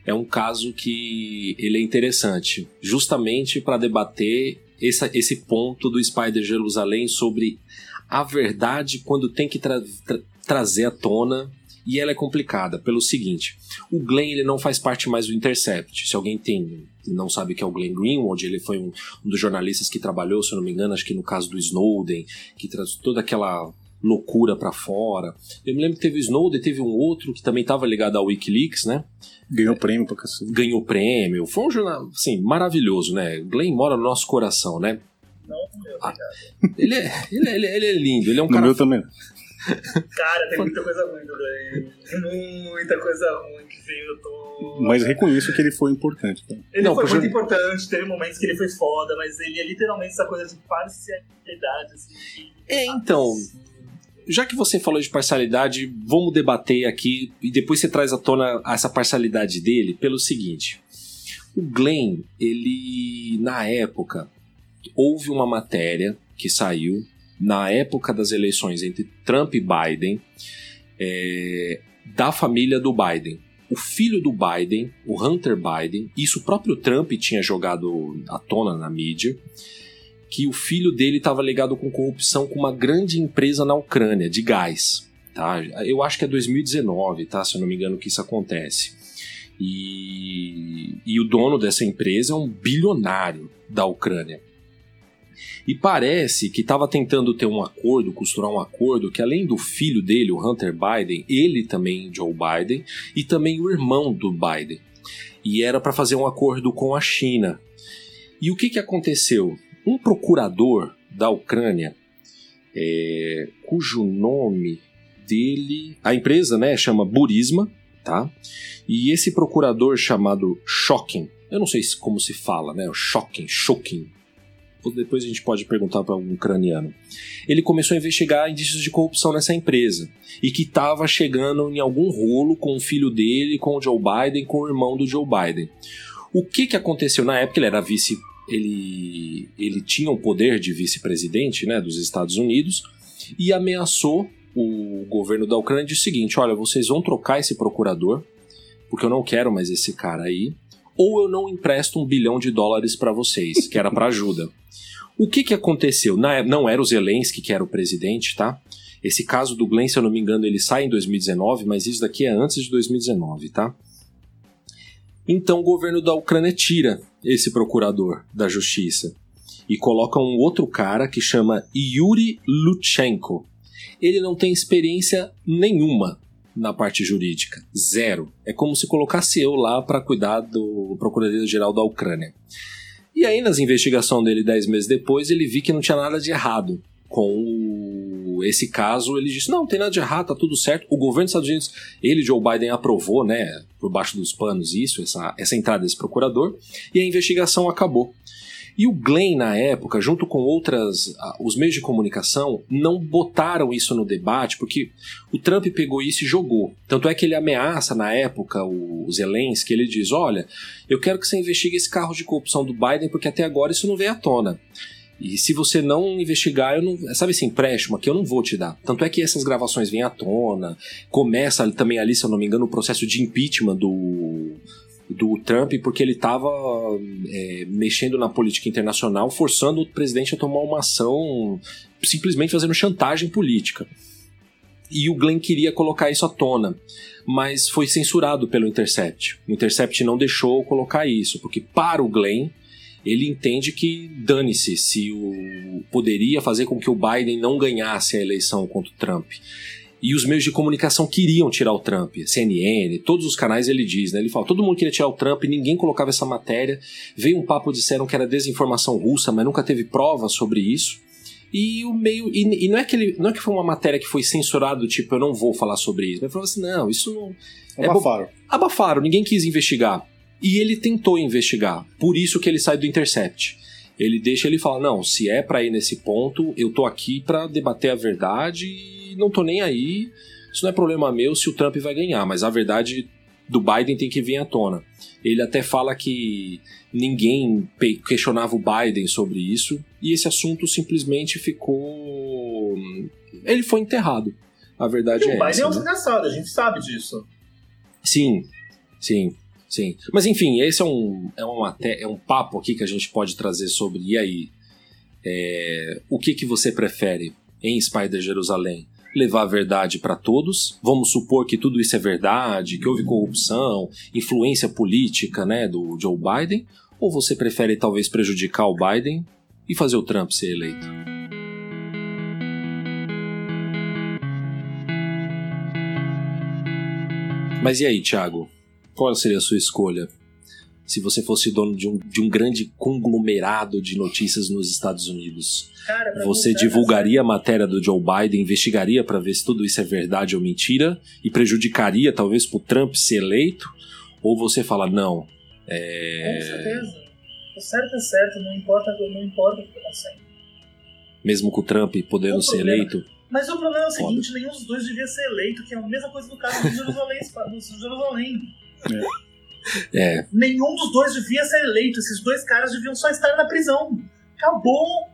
é um caso que ele é interessante, justamente para debater esse, esse ponto do Spider Jerusalém sobre a verdade quando tem que tra tra trazer à tona e ela é complicada pelo seguinte: o Glenn ele não faz parte mais do Intercept. Se alguém tem não sabe que é o Glenn Greenwald, ele foi um, um dos jornalistas que trabalhou, se eu não me engano, acho que no caso do Snowden, que traz toda aquela loucura para fora. Eu me lembro que teve o Snowden, teve um outro que também estava ligado ao WikiLeaks, né? Ganhou prêmio pra cacete. Ganhou prêmio. Foi um jornal, assim, maravilhoso, né? Glenn mora no nosso coração, né? Não, meu, Ah, ele, é, ele, é, ele, é, ele é lindo, ele é um No cara meu também. Cara, tem muita coisa ruim do Glenn. Muita coisa ruim que veio, eu tô. Mas reconheço que ele foi importante. tá? Ele Não, foi muito importante, teve momentos que ele foi foda, mas ele é literalmente essa coisa de parcialidade, assim. É, então, já que você falou de parcialidade, vamos debater aqui e depois você traz à tona essa parcialidade dele pelo seguinte. O Glenn, ele na época houve uma matéria que saiu na época das eleições entre Trump e Biden é, da família do Biden. O filho do Biden, o Hunter Biden, isso o próprio Trump tinha jogado à tona na mídia, que o filho dele estava ligado com corrupção com uma grande empresa na Ucrânia, de gás. Tá? Eu acho que é 2019, tá? se eu não me engano, que isso acontece. E, e o dono dessa empresa é um bilionário da Ucrânia. E parece que estava tentando ter um acordo, costurar um acordo, que além do filho dele, o Hunter Biden, ele também, Joe Biden, e também o irmão do Biden. E era para fazer um acordo com a China. E o que, que aconteceu? Um procurador da Ucrânia, é, cujo nome dele. A empresa né, chama Burisma, tá? E esse procurador chamado Shokin, eu não sei se- como se fala, né? O Shokin, Shokin. Depois a gente pode perguntar para um ucraniano. Ele começou a investigar indícios de corrupção nessa empresa e que estava chegando em algum rolo com o filho dele, com o Joe Biden, com o irmão do Joe Biden. O que, que aconteceu na época? Ele era vice, ele, ele tinha o poder de vice-presidente, né, dos Estados Unidos e ameaçou o governo da Ucrânia de o seguinte: olha, vocês vão trocar esse procurador porque eu não quero mais esse cara aí, ou eu não empresto um bilhão de dólares para vocês, que era para ajuda. O que, que aconteceu? Na, não era o Zelensky que era o presidente, tá? Esse caso do Glenn, se eu não me engano, ele sai em 2019, mas isso daqui é antes de 2019, tá? Então o governo da Ucrânia tira esse procurador da justiça e coloca um outro cara que chama Yuri Lutsenko. Ele não tem experiência nenhuma na parte jurídica, zero. É como se colocasse eu lá para cuidar do Procuradoria-Geral da Ucrânia. E aí, nas investigações dele, dez meses depois, ele viu que não tinha nada de errado com esse caso. Ele disse: não, não tem nada de errado, tá tudo certo. O governo dos Estados Unidos, ele, Joe Biden, aprovou, né, por baixo dos panos, isso, essa, essa entrada desse procurador, e a investigação acabou. E o Glenn, na época, junto com outras, os meios de comunicação, não botaram isso no debate, porque o Trump pegou isso e jogou. Tanto é que ele ameaça, na época, o Zelensky, ele diz, olha, eu quero que você investigue esse carro de corrupção do Biden, porque até agora isso não veio à tona. E se você não investigar, eu não. Sabe esse empréstimo aqui, eu não vou te dar. Tanto é que essas gravações vêm à tona. Começa também ali, se eu não me engano, o processo de impeachment do, do Trump, porque ele estava mexendo na política internacional, forçando o presidente a tomar uma ação, simplesmente fazendo chantagem política. E o Glenn queria colocar isso à tona, mas foi censurado pelo Intercept. O Intercept não deixou colocar isso, porque para o Glenn, ele entende que dane-se se o poderia fazer com que o Biden não ganhasse a eleição contra o Trump. E os meios de comunicação queriam tirar o Trump, CNN, todos os canais ele diz, né? Ele fala, todo mundo queria tirar o Trump, ninguém colocava essa matéria. Veio um papo, disseram que era desinformação russa, mas nunca teve prova sobre isso. E o meio. E, e não, é que ele, não é que foi uma matéria que foi censurada, tipo, eu não vou falar sobre isso. Ele falou assim: não, isso não. É Abafaram. abafaram, ninguém quis investigar. E ele tentou investigar, por isso que ele sai do Intercept. Ele deixa ele fala: "Não, se é pra ir nesse ponto, eu tô aqui pra debater a verdade não tô nem aí. Isso não é problema meu se o Trump vai ganhar, mas a verdade do Biden tem que vir à tona". Ele até fala que ninguém questionava o Biden sobre isso e esse assunto simplesmente ficou ele foi enterrado. A verdade E é o Biden essa. é um né? desgraçado, a gente sabe disso. Sim, sim, sim. Mas enfim, esse é um, é, uma, te- é um papo aqui que a gente pode trazer sobre. E aí? É, o que, que você prefere em Spider Jerusalém? Levar a verdade para todos. Vamos supor que tudo isso é verdade, que houve corrupção, influência política, né, do Joe Biden, ou você prefere talvez prejudicar o Biden e fazer o Trump ser eleito? Mas e aí, Thiago? Qual seria a sua escolha? Se você fosse dono de um, de um grande conglomerado de notícias nos Estados Unidos, Cara, você divulgaria a matéria do Joe Biden, investigaria para ver se tudo isso é verdade ou mentira e prejudicaria talvez pro Trump ser eleito? Ou você fala, não, é... Com certeza. O certo é certo, não importa, não importa o que está. Mesmo com o Trump podendo o ser eleito? Mas o problema é o seguinte, Foda. nenhum dos dois devia ser eleito, que é a mesma coisa do caso do Jerusalém. do Jerusalém. É. é. Nenhum dos dois devia ser eleito. Esses dois caras deviam só estar na prisão. Acabou.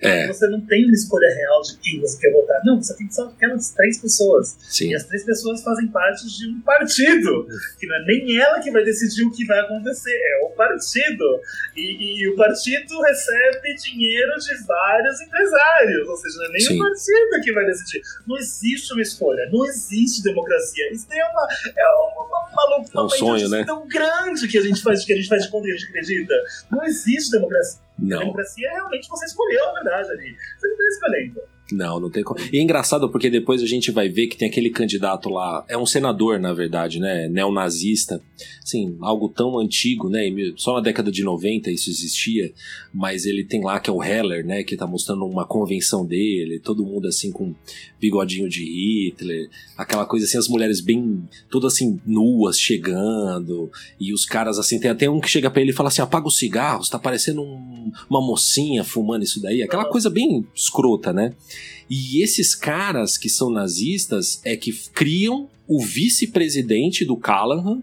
É. Você não tem uma escolha real de quem você quer votar. Não, você tem só aquelas três pessoas. Sim. E as três pessoas fazem parte de um partido. Que não é nem ela que vai decidir o que vai acontecer, é o partido. E, e o partido recebe dinheiro de vários empresários. Ou seja, não é nem Sim. o partido que vai decidir. Não existe uma escolha, não existe democracia. Isso é uma, é uma, uma, uma, é um sonho, né? tão grande que a gente faz, que a gente faz de conta que a gente acredita. Não existe democracia. Não. A democracia é realmente você escolheu a verdade ali. Você não está escolhendo. Não, não tem como. E é engraçado porque depois a gente vai ver que tem aquele candidato lá, é um senador, na verdade, né? Neonazista. Assim, algo tão antigo, né? Só na década de 90 isso existia, mas ele tem lá que é o Heller, né? Que tá mostrando uma convenção dele, todo mundo assim com bigodinho de Hitler, aquela coisa assim, as mulheres bem, todas assim, nuas chegando, e os caras assim, tem até um que chega para ele e fala assim: apaga os cigarros, tá parecendo um, uma mocinha fumando isso daí, aquela coisa bem escrota, né? E esses caras que são nazistas é que criam o vice-presidente do Callahan.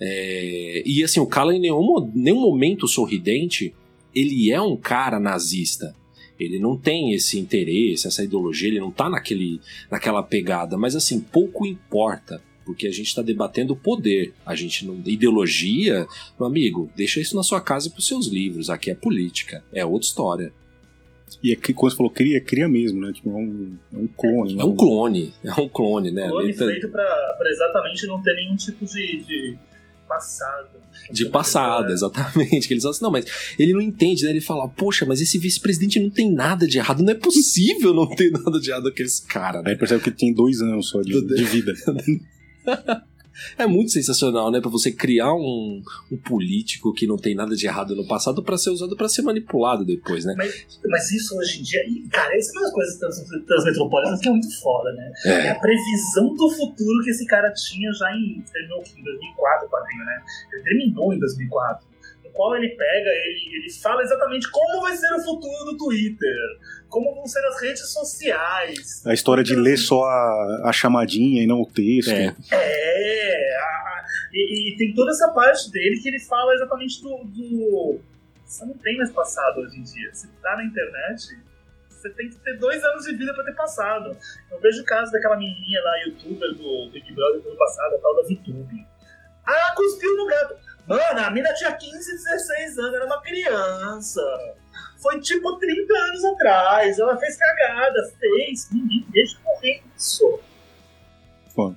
É, e assim, o Callahan em nenhum, nenhum momento sorridente, ele é um cara nazista. Ele não tem esse interesse, essa ideologia, ele não tá naquele, naquela pegada, mas assim, pouco importa porque a gente está debatendo o poder. A gente não. Ideologia, meu amigo, deixa isso na sua casa para os seus livros. Aqui é política, é outra história. E é, quando você falou cria, cria mesmo, né? Tipo, é um, é um clone. É um né? clone, é um clone, né? Clone Letra... feito pra, pra exatamente não ter nenhum tipo de, de passado. De passado, exatamente. Que eles falam assim, não, mas ele não entende, né? Ele fala, poxa, mas esse vice-presidente não tem nada de errado, não é possível não ter nada de errado com esse cara. Né? Aí percebe que ele tem dois anos só de, de vida. É muito sensacional, né? Pra você criar um, um político que não tem nada de errado no passado para ser usado para ser manipulado depois, né? Mas, mas, isso hoje em dia, cara, isso é uma das coisas das metropolitanas que é muito foda, né? É. é. a previsão do futuro que esse cara tinha já em. Terminou em 2004 o quadrinho, né? Ele terminou em 2004 qual ele pega, ele, ele fala exatamente como vai ser o futuro do Twitter, como vão ser as redes sociais. A história de ler só a, a chamadinha e não o texto. É, é a, e, e, tem toda essa parte dele que ele fala exatamente do, do. Você não tem mais passado hoje em dia. Você tá na internet, você tem que ter dois anos de vida para ter passado. Eu vejo o caso daquela menininha lá, youtuber do Big Brother do ano passado, a tal da VTube. Ah, cuspiu no gato. Mano, a mina tinha 15, 16 anos, era uma criança. Foi tipo 30 anos atrás. Ela fez cagada, fez. Ninguém deixa correr isso.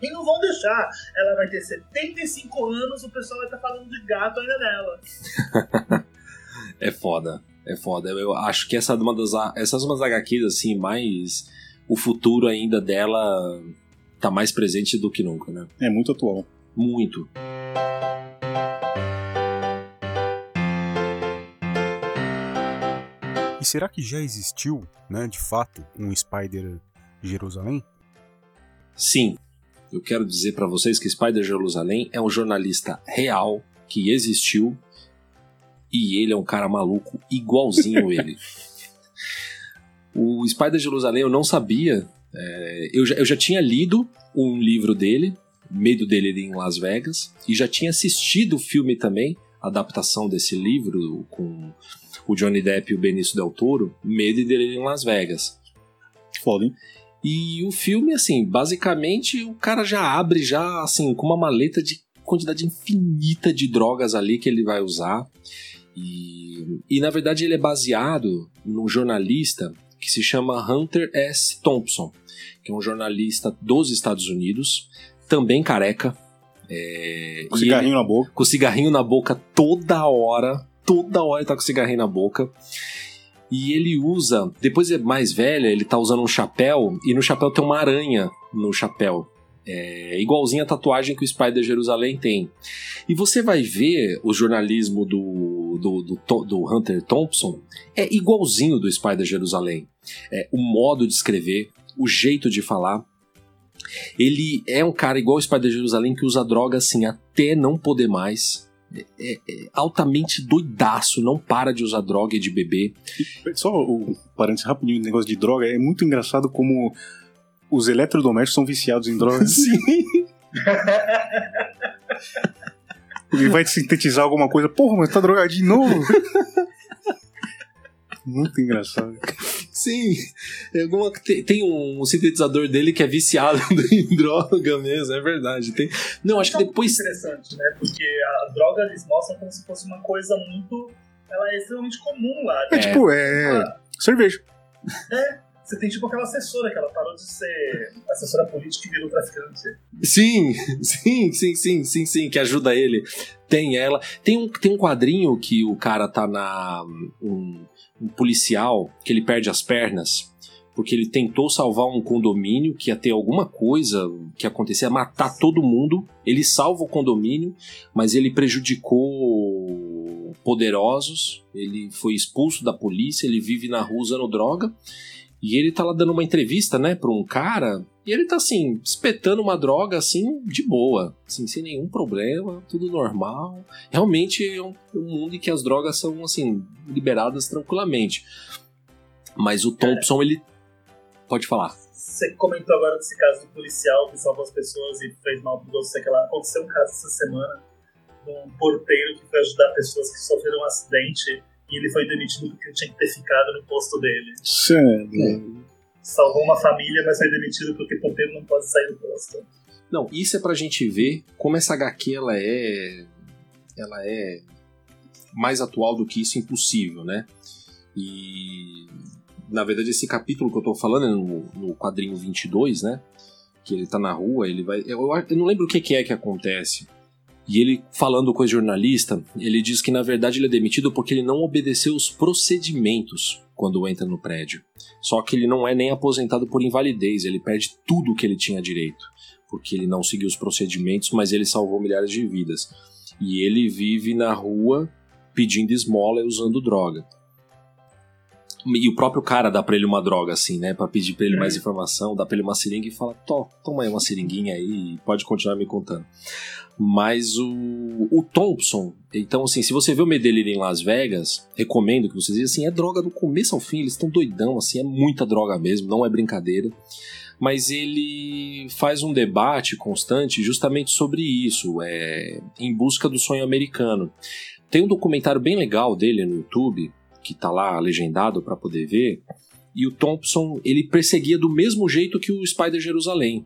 E não vão deixar. Ela vai ter 75 anos, o pessoal vai estar tá falando de gato ainda nela. é foda. É foda. Eu acho que essa é uma das, essas umas HQs, assim, mais. O futuro ainda dela tá mais presente do que nunca, né? É muito atual. Muito. E será que já existiu, né, de fato, um Spider Jerusalém? Sim. Eu quero dizer para vocês que Spider Jerusalém é um jornalista real que existiu e ele é um cara maluco igualzinho ele. O Spider Jerusalém eu não sabia. É, eu, já, eu já tinha lido um livro dele, Medo dele em Las Vegas, e já tinha assistido o filme também, adaptação desse livro com o Johnny Depp e o Benício Del Toro, Medo dele em Las Vegas. Foda, hein? E o filme, assim, basicamente o cara já abre já, assim, com uma maleta de quantidade infinita de drogas ali que ele vai usar. E, e na verdade ele é baseado num jornalista que se chama Hunter S. Thompson, que que é um jornalista dos Estados Unidos, também careca. É, Com cigarrinho ele, na boca. Com cigarrinho na boca toda hora. Toda hora ele tá com cigarrinho na boca. E ele usa, depois é mais velha, ele tá usando um chapéu, e no chapéu tem uma aranha no chapéu. É igualzinha a tatuagem que o Spider Jerusalém tem. E você vai ver o jornalismo do, do, do, do Hunter Thompson é igualzinho do Spider Jerusalém. É, o modo de escrever, o jeito de falar. Ele é um cara igual o Spider Jerusalém que usa droga assim até não poder mais. É, é, é, altamente doidaço, não para de usar droga e de beber. Só o parênteses rapidinho, negócio de droga, é muito engraçado como os eletrodomésticos são viciados em drogas. Sim. Ele vai sintetizar alguma coisa, porra, mas tá drogado de novo. Muito engraçado. Sim, é alguma, tem, tem, um sintetizador dele que é viciado em droga mesmo, é verdade. Tem, não, acho que depois. interessante, né? Porque a droga eles mostram como se fosse uma coisa muito. Ela é extremamente comum lá. Né? É, tipo, é. Ah. Cerveja. É, você tem tipo aquela assessora que ela parou de ser assessora política e virou traficante. Sim, sim, sim, sim, sim, sim, que ajuda ele. Tem ela. Tem um, tem um quadrinho que o cara tá na. Um, um policial que ele perde as pernas porque ele tentou salvar um condomínio que ia ter alguma coisa que acontecia, matar todo mundo. Ele salva o condomínio, mas ele prejudicou poderosos. Ele foi expulso da polícia. Ele vive na rua usando droga. E ele tá lá dando uma entrevista, né, pra um cara, e ele tá assim, espetando uma droga assim, de boa, assim, sem nenhum problema, tudo normal. Realmente é um, um mundo em que as drogas são, assim, liberadas tranquilamente. Mas o Thompson, é. ele. Pode falar. Você comentou agora desse caso do policial que salvou as pessoas e fez mal pro outro, sei que lá. Aconteceu um caso essa semana de um porteiro que foi ajudar pessoas que sofreram um acidente e ele foi demitido porque ele tinha que ter ficado no posto dele. Sério? É. Salvou uma família, mas foi demitido porque o ponteiro não pode sair do posto. Não, isso é pra gente ver como essa HQ ela é. Ela é mais atual do que isso impossível, né? E. Na verdade, esse capítulo que eu tô falando é no, no quadrinho 22, né? Que ele tá na rua, ele vai. Eu, eu não lembro o que, que é que acontece e ele, falando com o jornalista, ele diz que na verdade ele é demitido porque ele não obedeceu os procedimentos quando entra no prédio. Só que ele não é nem aposentado por invalidez, ele perde tudo o que ele tinha direito, porque ele não seguiu os procedimentos, mas ele salvou milhares de vidas. E ele vive na rua pedindo esmola e usando droga. E o próprio cara dá pra ele uma droga, assim, né? Pra pedir pra ele mais é. informação, dá pra ele uma seringa e fala: toma aí uma seringuinha aí e pode continuar me contando. Mas o, o Thompson, então assim, se você vê o Medellín em Las Vegas, recomendo que vocês assim, é droga do começo ao fim, eles estão doidão, assim, é muita droga mesmo, não é brincadeira. Mas ele faz um debate constante justamente sobre isso, é, em busca do sonho americano. Tem um documentário bem legal dele no YouTube, que tá lá legendado para poder ver, e o Thompson, ele perseguia do mesmo jeito que o Spider Jerusalém.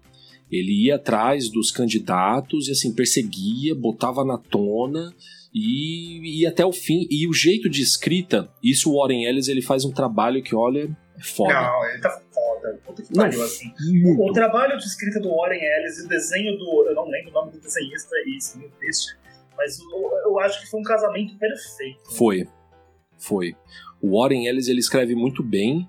Ele ia atrás dos candidatos e assim perseguia, botava na tona e ia até o fim. E o jeito de escrita, isso o Warren Ellis ele faz um trabalho que olha é foda. Não, ele tá foda. Puta que pariu, assim. Muito. O trabalho de escrita do Warren Ellis e o desenho do. Eu não lembro o nome do desenhista e isso triste. Mas eu, eu acho que foi um casamento perfeito. Foi. Foi. O Warren Ellis ele escreve muito bem.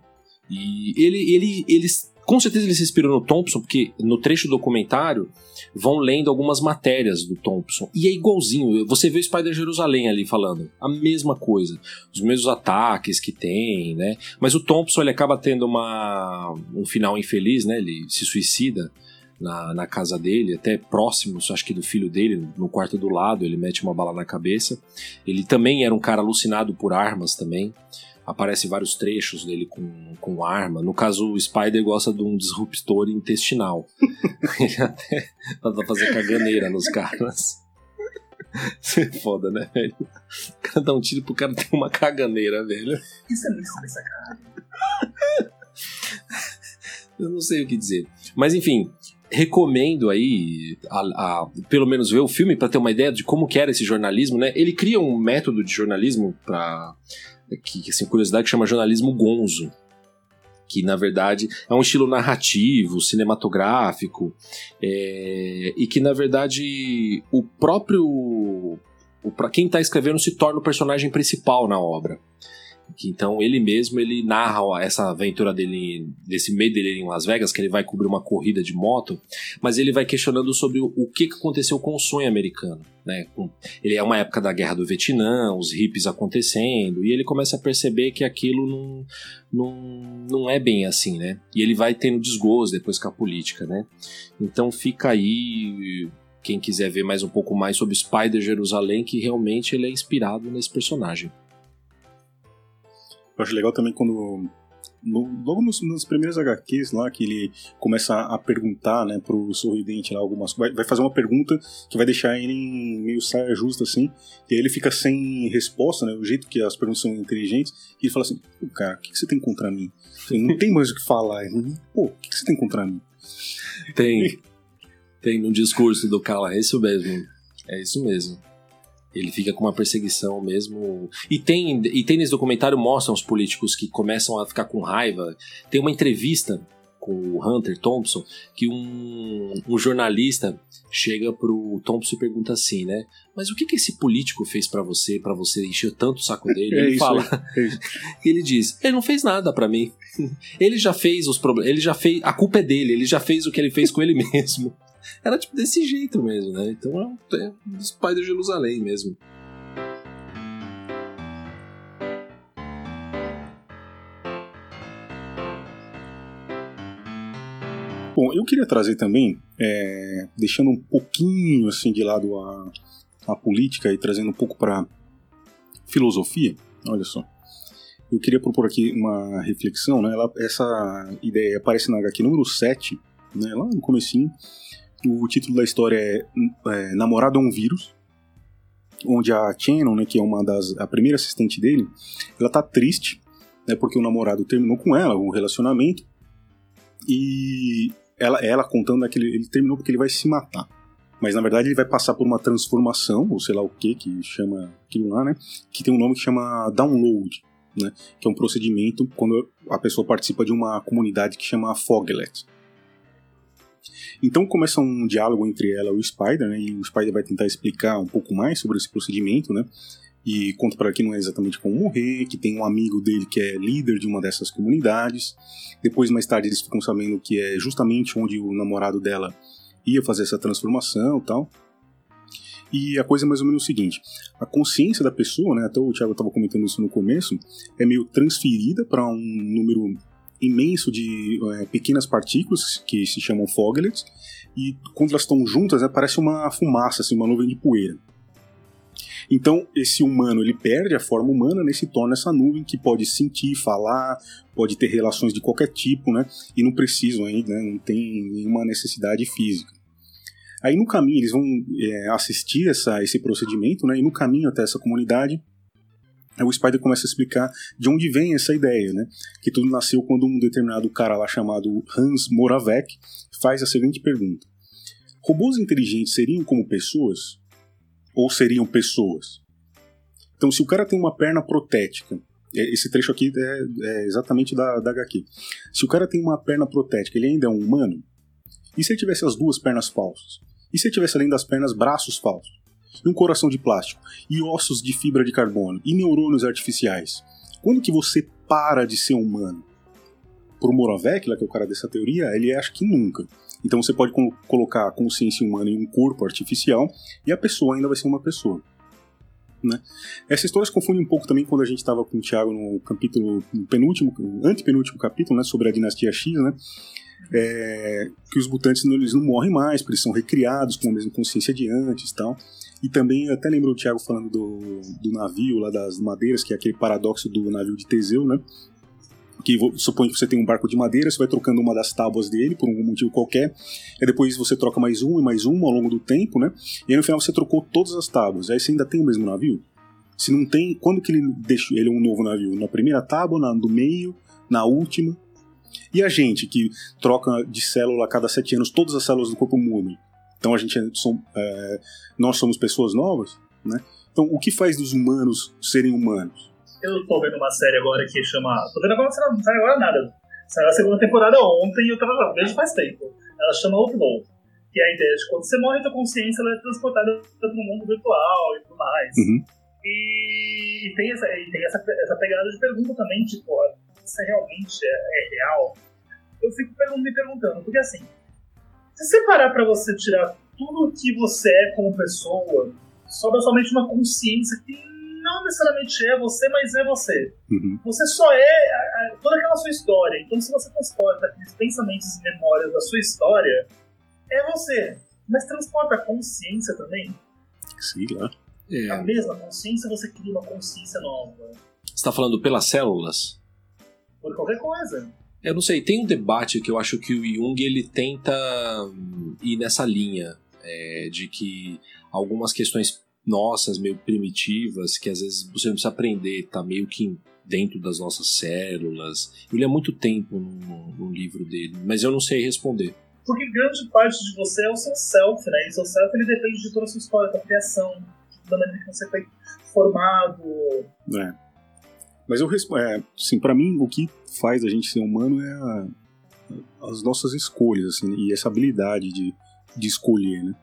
E ele, ele, eles com certeza ele se inspirou no Thompson, porque no trecho do documentário vão lendo algumas matérias do Thompson. E é igualzinho. Você vê o Spider Jerusalém ali falando. A mesma coisa. Os mesmos ataques que tem, né? Mas o Thompson ele acaba tendo uma, um final infeliz, né? Ele se suicida. Na, na, casa dele, até próximo, acho que do filho dele, no quarto do lado, ele mete uma bala na cabeça. Ele também era um cara alucinado por armas também aparece vários trechos dele com, com arma. No caso, o Spider gosta de um disruptor intestinal. Ele até dá fazer caganeira nos caras. Isso é foda, né, velho? O cara dá um tiro pro cara ter uma caganeira, velho. Isso é muito sacanagem. Eu não sei o que dizer. Mas enfim, recomendo aí a, a, pelo menos ver o filme para ter uma ideia de como era esse jornalismo, né? Ele cria um método de jornalismo para que, assim, curiosidade, que chama jornalismo gonzo. que na verdade é um estilo narrativo, cinematográfico, é, e que na verdade o próprio. O, quem está escrevendo se torna o personagem principal na obra. Então ele mesmo ele narra essa aventura dele, desse meio dele em Las Vegas, que ele vai cobrir uma corrida de moto, mas ele vai questionando sobre o, o que aconteceu com o sonho americano. Né? Ele é uma época da guerra do Vietnã, os hippies acontecendo, e ele começa a perceber que aquilo não, não, não é bem assim, né? E ele vai tendo desgosto depois com a política, né? Então fica aí quem quiser ver mais um pouco mais sobre Spider Jerusalém, que realmente ele é inspirado nesse personagem. Eu acho legal também quando. No, logo nos, nos, primeiros HQs lá, que ele começa a perguntar, né, pro sorridente lá algumas vai, vai fazer uma pergunta que vai deixar ele meio saia justa, assim, e aí ele fica sem resposta, né, o jeito que as perguntas são inteligentes, e ele fala assim, pô, cara, o que, que você tem contra mim? não tem mais o que falar, pô, o que, que você tem contra mim? Tem, tem no discurso do Kala, é isso mesmo, é isso mesmo. Ele fica com uma perseguição mesmo. E tem, e tem nesse documentário mostram os políticos que começam a ficar com raiva. Tem uma entrevista com o Hunter Thompson que um, um jornalista chega pro Thompson e pergunta assim, né? Mas o que que esse político fez para você, para você encher tanto o saco dele? É ele isso, fala, é ele diz, ele não fez nada para mim. Ele já fez os problemas, ele já fez, a culpa é dele, ele já fez o que ele fez com ele mesmo. Era tipo desse jeito mesmo, né? Então é é dos pais de Jerusalém mesmo. Bom, eu queria trazer também, é, deixando um pouquinho assim de lado a, a política e trazendo um pouco para filosofia. Olha só, eu queria propor aqui uma reflexão, né? Ela, essa ideia aparece na HQ número 7, né? lá no comecinho, o título da história é, é Namorado é um Vírus, onde a Shannon, né, que é uma das a primeira assistente dele, ela tá triste, né, porque o namorado terminou com ela, um relacionamento, e ela, ela contando né, que ele, ele terminou porque ele vai se matar. Mas na verdade ele vai passar por uma transformação, ou sei lá o que, que chama aquilo lá, né? Que tem um nome que chama download, né? Que é um procedimento quando a pessoa participa de uma comunidade que chama Foglet. Então começa um diálogo entre ela e o Spider, né? E o Spider vai tentar explicar um pouco mais sobre esse procedimento, né? E conta para ela que não é exatamente como morrer, que tem um amigo dele que é líder de uma dessas comunidades. Depois, mais tarde, eles ficam sabendo que é justamente onde o namorado dela ia fazer essa transformação tal. E a coisa é mais ou menos o seguinte: a consciência da pessoa, né, até o Thiago estava comentando isso no começo, é meio transferida para um número imenso de é, pequenas partículas que se chamam foglets e quando elas estão juntas né, parece uma fumaça, assim, uma nuvem de poeira. Então esse humano ele perde a forma humana, né, se torna essa nuvem que pode sentir, falar, pode ter relações de qualquer tipo, né, e não precisam ainda, né, não tem nenhuma necessidade física. Aí no caminho eles vão é, assistir essa, esse procedimento, né, e no caminho até essa comunidade o Spider começa a explicar de onde vem essa ideia, né? Que tudo nasceu quando um determinado cara lá chamado Hans Moravec faz a seguinte pergunta: Robôs inteligentes seriam como pessoas? Ou seriam pessoas? Então, se o cara tem uma perna protética, é, esse trecho aqui é, é exatamente da, da HQ. Se o cara tem uma perna protética, ele ainda é um humano? E se ele tivesse as duas pernas falsas? E se ele tivesse além das pernas braços falsos? E um coração de plástico, e ossos de fibra de carbono, e neurônios artificiais. Quando que você para de ser humano? Pro Moravec, que é o cara dessa teoria, ele acha que nunca. Então você pode colocar a consciência humana em um corpo artificial e a pessoa ainda vai ser uma pessoa. Né? Essa história se confunde um pouco também quando a gente estava com o Thiago no capítulo, no penúltimo, antepenúltimo capítulo, né, sobre a dinastia X, né? É, que os mutantes eles não morrem mais, porque eles são recriados com a mesma consciência de antes tal. E também, até lembro o Thiago falando do, do navio lá das madeiras, que é aquele paradoxo do navio de Teseu, né? que supõe que você tem um barco de madeira, você vai trocando uma das tábuas dele por algum motivo qualquer, e depois você troca mais uma e mais uma ao longo do tempo, né? E aí no final você trocou todas as tábuas, aí você ainda tem o mesmo navio? Se não tem, quando que ele deixa ele é um novo navio? Na primeira tábua, na do meio, na última? E a gente que troca de célula a cada sete anos, todas as células do corpo mudam. Então a gente é, é, nós somos pessoas novas, né? Então o que faz dos humanos serem humanos? Eu tô vendo uma série agora que chama, tô vendo agora não série agora nada. Saiu a segunda temporada ontem e eu tava desde faz tempo. Ela chama Outlaw, que é a ideia de quando você morre, tua consciência ela é transportada para o mundo virtual e tudo mais. Uhum. E, e tem, essa, e tem essa, essa pegada de pergunta também, tipo, isso realmente é, é real? Eu fico me perguntando, porque assim, se você parar pra você tirar tudo o que você é como pessoa, sobra somente uma consciência que não necessariamente é você, mas é você. Uhum. Você só é a, a, toda aquela sua história. Então, se você transporta aqueles pensamentos e memórias da sua história, é você. Mas transporta a consciência também. Sei lá. É. A mesma consciência, você cria uma consciência nova. Você está falando pelas células? Por qualquer coisa. Eu não sei, tem um debate que eu acho que o Jung ele tenta hum, ir nessa linha é, de que algumas questões nossas, meio primitivas, que às vezes você não precisa aprender, tá meio que dentro das nossas células. Eu li há muito tempo no, no livro dele, mas eu não sei responder. Porque grande parte de você é o seu self, né? E o seu self ele depende de toda a sua história, da criação, da maneira que você foi formado. É. Mas eu respondo, é, assim, para mim o que faz a gente ser humano é a, as nossas escolhas, assim, e essa habilidade de, de escolher, né?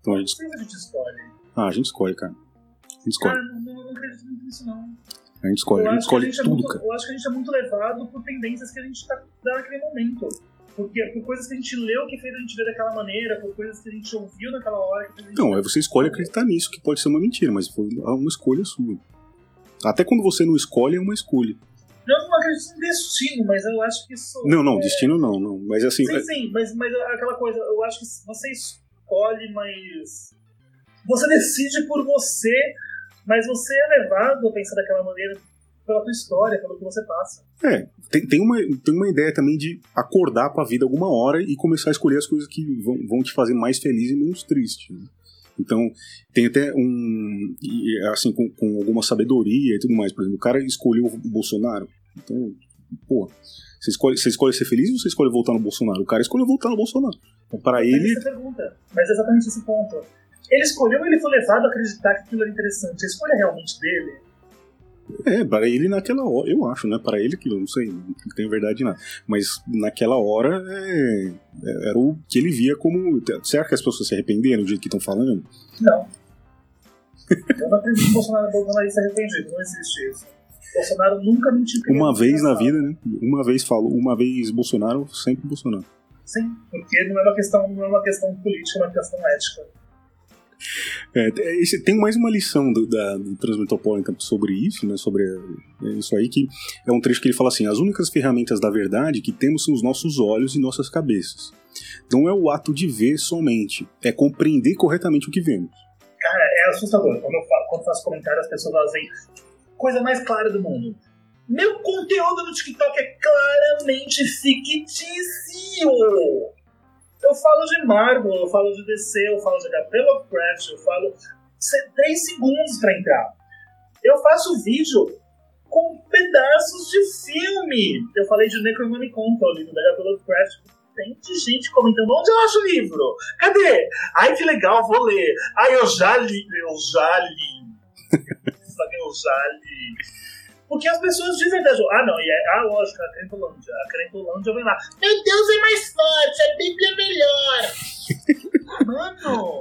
Então a gente, Não sei se a gente escolhe. ah, a gente escolhe, cara. A gente escolhe. Cara, não, não, acredito muito nisso, não. A gente escolhe, a gente escolhe é tudo, muito, cara. Eu acho que a gente é muito levado por tendências que a gente tá dando naquele momento. Porque, por coisas que a gente leu que fez a gente ver daquela maneira, por coisas que a gente ouviu naquela hora. Que a gente Não, é você escolhe acreditar nisso, que pode ser uma mentira, mas foi uma escolha sua. Até quando você não escolhe, é uma escolha. Eu não acredito em destino, mas eu acho que isso. Não, não, destino não, não. Mas assim, Sim, sim, mas, mas aquela coisa, eu acho que você escolhe, mas. Você decide por você, mas você é levado a pensar daquela maneira pela tua história, pelo que você passa. É, tem, tem, uma, tem uma ideia também de acordar pra vida alguma hora e começar a escolher as coisas que vão, vão te fazer mais feliz e menos triste. né? Então, tem até um. Assim, com, com alguma sabedoria e tudo mais. Por exemplo, o cara escolheu o Bolsonaro. Então, pô, você escolhe, você escolhe ser feliz ou você escolhe voltar no Bolsonaro? O cara escolheu voltar no Bolsonaro. Então, para ele. essa é pergunta. Mas é exatamente esse ponto. Ele escolheu ele foi levado a acreditar que aquilo era interessante? A escolha realmente dele? É, para ele naquela hora, eu acho, né? Para ele aquilo, não sei, não tem verdade nada. Mas naquela hora é, é- era o que ele via como. Será que as pessoas se arrependeram do jeito que estão falando? Não. Eu não acredito que o Bolsonaro é bolsonarista arrependido. Não existe isso. Bolsonaro nunca mentiu. Uma era vez na vida, né? Uma vez falou, uma vez Bolsonaro, sempre Bolsonaro. Sim, porque não é uma questão, não é uma questão política, é uma questão ética. É, tem mais uma lição do, da, do Transmetropolitan sobre isso, né? Sobre é, isso aí, que é um trecho que ele fala assim: as únicas ferramentas da verdade que temos são os nossos olhos e nossas cabeças. Não é o ato de ver somente, é compreender corretamente o que vemos. Cara, é assustador. Quando eu, falo, quando faço comentário, as pessoas falam assim: coisa mais clara do mundo. Meu conteúdo no TikTok é claramente fictício. Eu falo de Marvel, eu falo de DC, eu falo de HP Lovecraft, eu falo. Três segundos pra entrar. Eu faço vídeo com pedaços de filme. Eu falei de Necronomicon, que é o livro da HP Lovecraft. Tem de gente comentando onde eu acho o livro. Cadê? Ai, que legal, vou ler. Ai, eu já li. Eu já li. Eu já li. Porque as pessoas verdade. Ah, não, e é, ah, lógico, a Crentolândia. A Crentolândia vem lá. Meu Deus é mais forte, a Bíblia é melhor. Mano,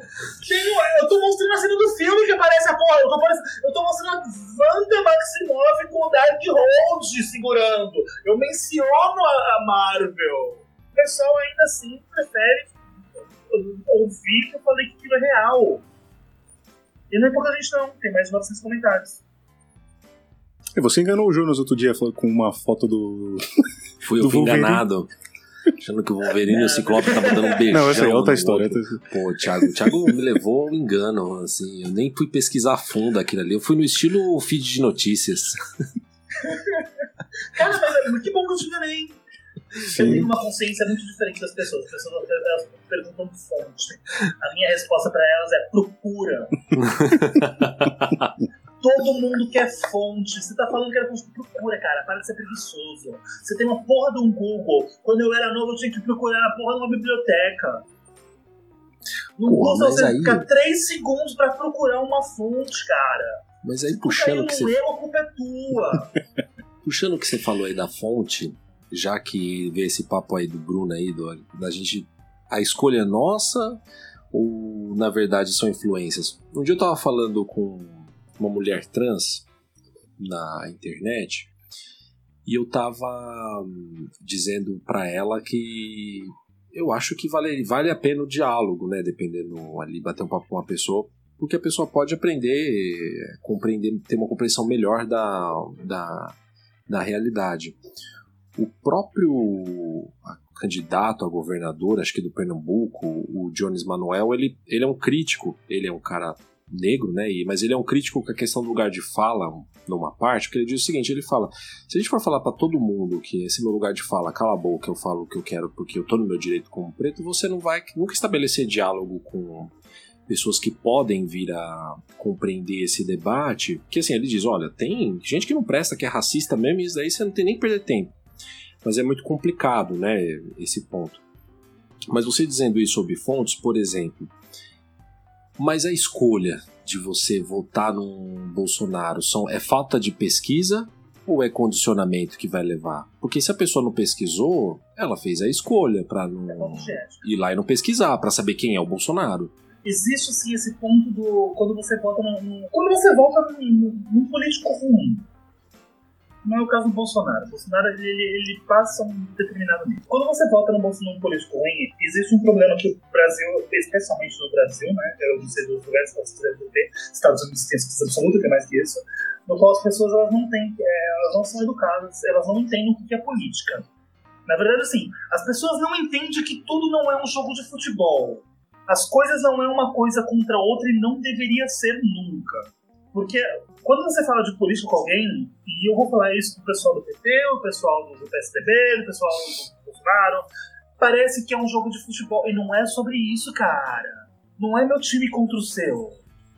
eu tô mostrando a cena do filme que aparece a porra. Eu tô, eu tô mostrando a Wanda Maximoff com o Darkhold segurando. Eu menciono a, a Marvel. O pessoal ainda assim prefere ouvir que eu falei que aquilo é real. E não é pouca gente não, tem mais de 900 comentários. É, você enganou o Jonas outro dia com uma foto do. Fui Do eu fui enganado. Achando que o Wolverine e o Ciclope estavam dando um beijão. Não, essa aí é outra história. Pô, o Thiago, o Thiago me levou ao engano, assim. Eu nem fui pesquisar a fundo aquilo ali. Eu fui no estilo feed de notícias. Cara, mas que bom que eu te enganei. Eu Sim. tenho uma consciência muito diferente das pessoas. As pessoas elas perguntam de fonte. A minha resposta pra elas é procura. Todo mundo quer fonte. Você tá falando que era fonte, procura, cara. Para de ser preguiçoso. Você tem uma porra de um Google. Quando eu era novo, eu tinha que procurar na porra de uma biblioteca. Não Porra, custa você aí- ficar 3 segundos pra procurar uma fonte, cara. Mas aí, Puxando o que você leu, a culpa é tua. Puxando o que você falou aí da fonte, já que vê esse papo aí do Bruno aí, do, da gente. A escolha é nossa ou na verdade são influências? Um dia eu tava falando com uma mulher trans na internet e eu tava hum, dizendo para ela que eu acho que vale, vale a pena o diálogo, né? Dependendo ali, bater um papo com uma pessoa, porque a pessoa pode aprender, compreender, ter uma compreensão melhor da, da, da realidade. O próprio candidato a governador, acho que do Pernambuco, o Jones Manuel, ele, ele é um crítico, ele é um cara negro, né? Mas ele é um crítico com a questão do lugar de fala numa parte, porque ele diz o seguinte: ele fala, se a gente for falar para todo mundo que esse meu lugar de fala, cala a boca, eu falo o que eu quero porque eu tô no meu direito como preto, você não vai nunca estabelecer diálogo com pessoas que podem vir a compreender esse debate, porque assim, ele diz, olha, tem gente que não presta, que é racista mesmo, e isso daí você não tem nem que perder tempo. Mas é muito complicado, né, esse ponto. Mas você dizendo isso sobre fontes, por exemplo, mas a escolha de você votar num Bolsonaro são, é falta de pesquisa ou é condicionamento que vai levar? Porque se a pessoa não pesquisou, ela fez a escolha para não É ir lá e não pesquisar, para saber quem é o Bolsonaro. Existe sim esse ponto do. Quando você vota num. Quando você vota num, num político ruim. Não é o caso do Bolsonaro. O Bolsonaro ele, ele passa um determinado nível. Quando você vota num, num político ruim, existe um problema que o Brasil, especialmente no Brasil, né? Eu não sei dos lugares que vocês devem ter, Estados Unidos tem certeza absoluta é mais que isso, no qual as pessoas elas não têm, é, elas não são educadas, elas não entendem o que é política. Na verdade, assim, as pessoas não entendem que tudo não é um jogo de futebol. As coisas não é uma coisa contra outra e não deveria ser nunca. Porque quando você fala de política com alguém, e eu vou falar isso pro pessoal do PT, o pessoal do PSDB, o pessoal do Bolsonaro, parece que é um jogo de futebol. E não é sobre isso, cara. Não é meu time contra o seu.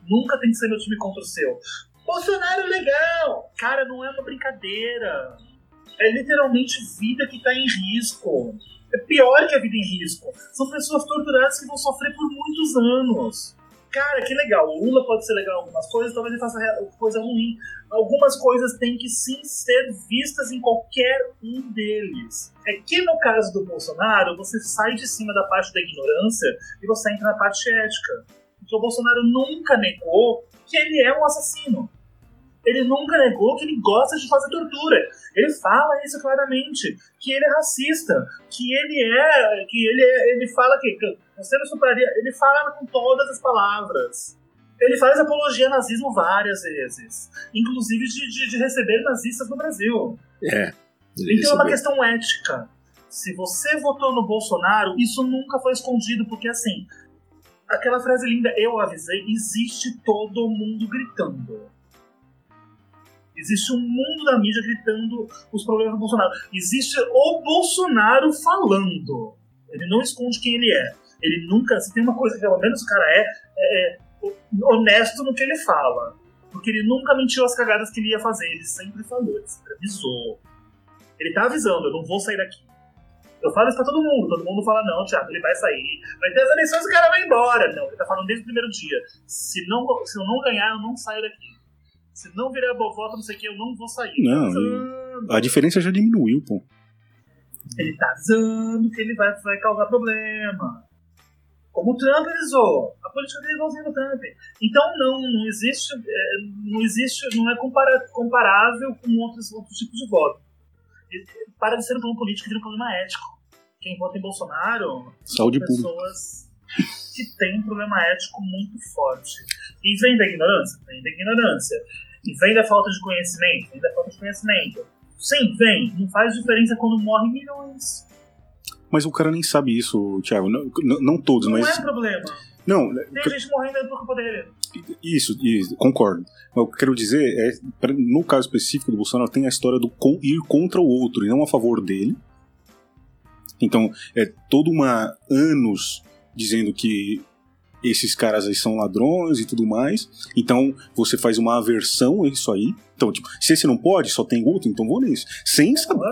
Nunca tem que ser meu time contra o seu. Bolsonaro é legal! Cara, não é uma brincadeira. É literalmente vida que tá em risco. É pior que a vida em risco. São pessoas torturadas que vão sofrer por muitos anos. Cara, que legal. O Lula pode ser legal em algumas coisas, talvez ele faça coisa ruim. Algumas coisas têm que sim ser vistas em qualquer um deles. É que no caso do Bolsonaro, você sai de cima da parte da ignorância e você entra na parte ética. Porque o Bolsonaro nunca negou que ele é um assassino. Ele nunca negou que ele gosta de fazer tortura. Ele fala isso claramente, que ele é racista, que ele é, que ele é, ele fala que você não supraria, ele fala com todas as palavras. Ele faz apologia ao nazismo várias vezes, inclusive de, de, de receber nazistas no Brasil. É. Então é uma questão ética. Se você votou no Bolsonaro, isso nunca foi escondido, porque assim, aquela frase linda, eu avisei, existe todo mundo gritando. Existe um mundo da mídia gritando os problemas do Bolsonaro. Existe o Bolsonaro falando. Ele não esconde quem ele é. Ele nunca. Se tem uma coisa que pelo menos o cara é, é, é honesto no que ele fala. Porque ele nunca mentiu as cagadas que ele ia fazer. Ele sempre falou, ele sempre avisou. Ele tá avisando, eu não vou sair daqui. Eu falo isso pra todo mundo. Todo mundo fala, não, Thiago, ele vai sair. Vai ter as eleições e o cara vai embora. Não, ele tá falando desde o primeiro dia. Se, não, se eu não ganhar, eu não saio daqui. Se não virar voto, não sei o que, eu não vou sair. Não, a diferença já diminuiu, pô. Ele tá avisando que ele vai, vai causar problema. Como o Trump avisou. A política dele é igualzinha do Trump. Então não, não existe, é, não existe, não é comparável com outros, outros tipos de voto. Para de ser um problema político vira um problema ético. Quem vota em Bolsonaro Saúde são pessoas que têm um problema ético muito forte. E vem da ignorância? Vem da ignorância. E vem da falta de conhecimento? Vem da falta de conhecimento. Sim, vem. Não faz diferença quando morrem milhões. Mas o cara nem sabe isso, Thiago. Não, não, não todos, Não mas. é problema. Não, Tem gente morrendo por culpa dele. Isso, isso, concordo. Mas o que eu quero dizer é, no caso específico do Bolsonaro, tem a história do ir contra o outro e não a favor dele. Então, é toda uma anos dizendo que esses caras aí são ladrões e tudo mais. Então, você faz uma aversão a isso aí. Então, tipo, se esse não pode, só tem outro, então vou nisso. Sem saber.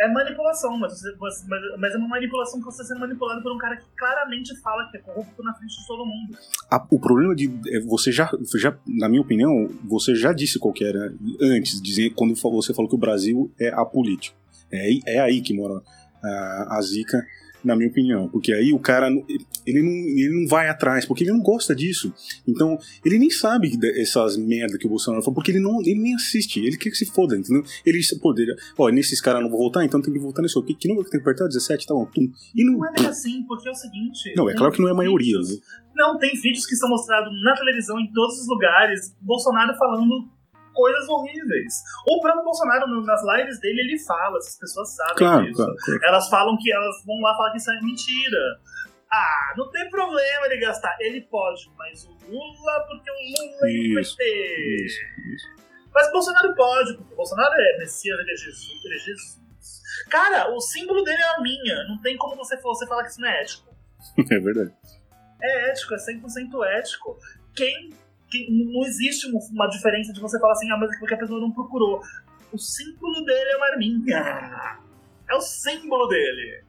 É manipulação, mas, você- mas, mas é uma manipulação que você está sendo manipulado por um cara que claramente fala que é corrupto na frente de todo mundo. A- o problema de. é, Você já, já, na minha opinião, você já disse qual que era antes, dizer, quando você falou que o Brasil é apolítico. É, aí- é aí que mora a, a zica, na minha opinião. Porque aí o cara, ele não, ele não vai atrás, porque ele não gosta disso. Então, ele nem sabe essas merda que o Bolsonaro falou, porque ele, não, ele nem assiste. Ele quer que se foda, entendeu? Ele poderia, ó, nesses caras não vou votar, então tem que votar nisso. Que, que número que tem que apertar? 17, tá bom. Tum. E não. Não é bem assim, porque é o seguinte. Não, é claro que não é a maioria. vídeos- Né? Não, tem vídeos que são mostrados na televisão, em todos os lugares, Bolsonaro falando coisas horríveis. O próprio Bolsonaro, nas lives dele, ele fala, essas pessoas sabem Claro, disso. claro, claro. Elas falam que elas vão lá falar que isso é mentira. Ah, não tem problema ele gastar. Ele pode, mas o Lula, porque o Lula é Isso, PT. Isso, isso. Mas o Bolsonaro pode, porque o Bolsonaro é Messias, ele é Jesus. Ele é Jesus. Cara, o símbolo dele é a minha. Não tem como você, você falar que isso não é ético. É verdade. É ético, é 100% ético. Quem, quem- Não existe um- uma diferença de você falar assim, ah, mas é porque a pessoa não procurou. O símbolo dele é uma arminha. É o símbolo dele.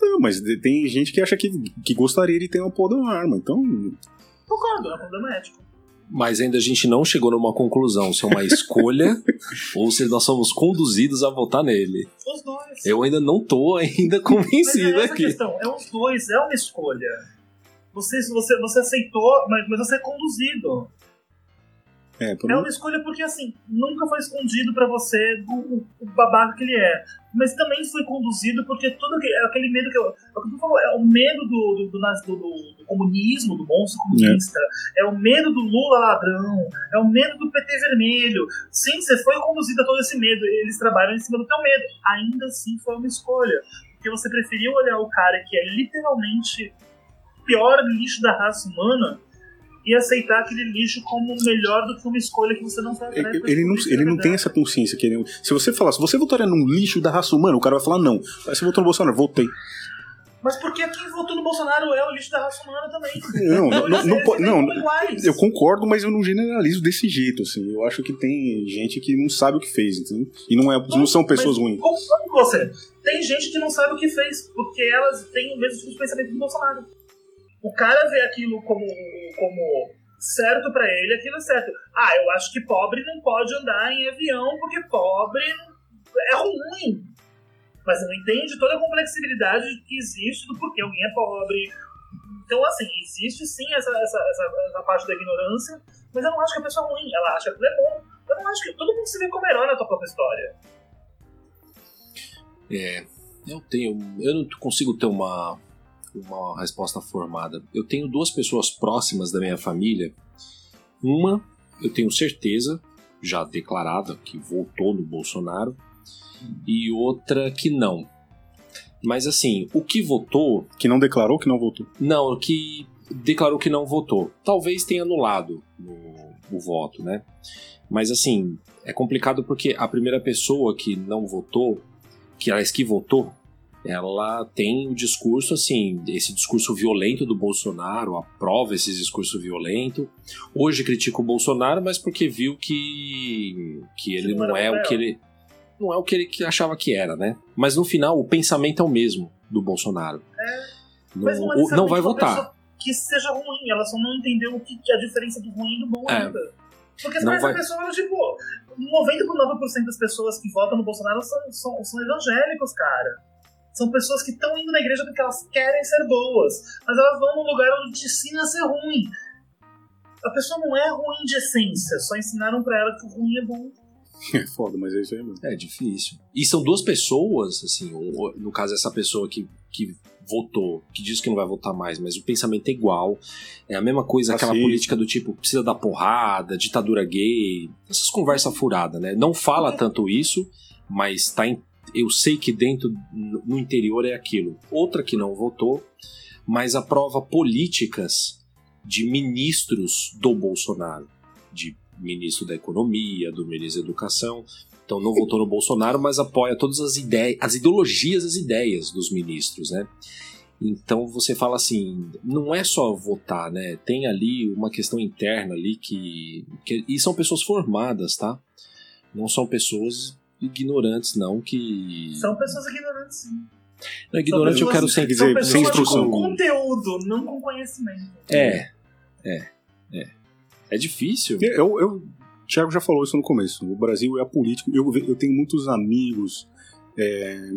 Não, mas tem gente que acha que, que gostaria de ter uma porra de uma arma, então. Concordo, é um problema ético. Mas ainda a gente não chegou numa conclusão se é uma escolha ou se nós somos conduzidos a votar nele. Os dois. Eu ainda não tô ainda Mas convencido é essa a aqui. questão. É os dois, é uma escolha. Você, você, você aceitou, mas, mas você é conduzido. É, por É uma escolha porque, assim, nunca foi escondido pra você o, o- o babaca que ele é. Mas também foi conduzido porque todo aquele, aquele medo que eu. É o que tu falou, é o medo do, do, do, do- comunismo, do monstro comunista. É. o medo do Lula ladrão. É o medo do PT vermelho. Sim, você foi conduzido a todo esse medo. Eles trabalham em cima do teu medo. Ainda assim foi uma escolha. Porque você preferiu olhar o cara que é literalmente o pior lixo da raça humana e aceitar aquele lixo como melhor do que uma escolha que você não foi atrás pra Ele não, ele é não tem essa consciência. Que ele, se você falar, se você votaria num lixo da raça humana, o cara vai falar não. Aí você votou no Bolsonaro, votei. Mas porque quem votou no Bolsonaro é o lixo da raça humana também. Não, não, não, não, não, eu concordo, mas eu não generalizo desse jeito, assim. Eu acho que tem gente que não sabe o que fez, entendeu? E não, é, não são pessoas Mas ruins. Concordo com você. Tem gente que não sabe o que fez, porque elas têm o mesmo tipo de pensamento do Bolsonaro. O cara vê aquilo como, como certo pra ele, aquilo é certo. Ah, eu acho que pobre não pode andar em avião, porque pobre é ruim. Mas não entende toda a complexibilidade que existe do porquê alguém é pobre. Então, assim, existe sim essa, essa, essa, essa parte da ignorância, mas eu não acho que a pessoa é ruim, ela acha que é bom. Eu não acho que todo mundo se vê como herói na tua própria história. É, eu tenho. Eu não consigo ter uma, uma resposta formada. Eu tenho duas pessoas próximas da minha família. Uma, eu tenho certeza, já declarada, que votou no Bolsonaro, e outra que não. Mas assim, o que votou, Que não declarou, que não votou. não, que declarou que não votou. Talvez tenha anulado o, o voto, né? Mas assim, é complicado porque a primeira pessoa que não votou, que aliás que votou, ela tem o discurso assim, esse discurso violento do Bolsonaro, aprova esse discurso violento. Hoje critica o Bolsonaro, mas porque viu que que ele não não é o papel. que ele não é o que ele que achava que era, né? Mas no final o pensamento é o mesmo do Bolsonaro. Não, Mas o- não necessariamente vai votar. Que seja ruim, ela só não entendeu o que, que é a diferença do ruim e do bom É. ainda. Porque Não essa vai- pessoa, tipo, 99% das pessoas que votam no Bolsonaro são, são, são evangélicos, cara. São pessoas que estão indo na igreja porque elas querem ser boas, mas elas vão num lugar onde te ensina a ser ruim. A pessoa não é ruim de essência, só ensinaram pra ela que o ruim é bom. É foda, mas é isso aí mesmo. É difícil. E são duas pessoas, assim, no caso essa pessoa que, que votou, que diz que não vai votar mais, mas o pensamento é igual. É a mesma coisa, aquela política do tipo, precisa dar porrada, ditadura gay, essas conversas furadas, né? Não fala tanto isso, mas tá em, eu sei que dentro, no interior é aquilo. Outra que não votou, mas aprova políticas de ministros do Bolsonaro, de ministro da Economia, do ministro da Educação. Então não votou no Bolsonaro, mas apoia todas as ideias, as ideologias, as ideias dos ministros, né? Então você fala assim, não é só votar, né? Tem ali uma questão interna ali que, que e são pessoas formadas, tá? Não são pessoas ignorantes, não que São pessoas ignorantes, sim. não, ignorante eu pessoas- quero sem dizer sem pessoas instrução. com conteúdo, não com conhecimento. É, é, é. É difícil. Eu, eu, o Thiago já falou isso no começo. O Brasil é a política. Eu, eu tenho muitos amigos é,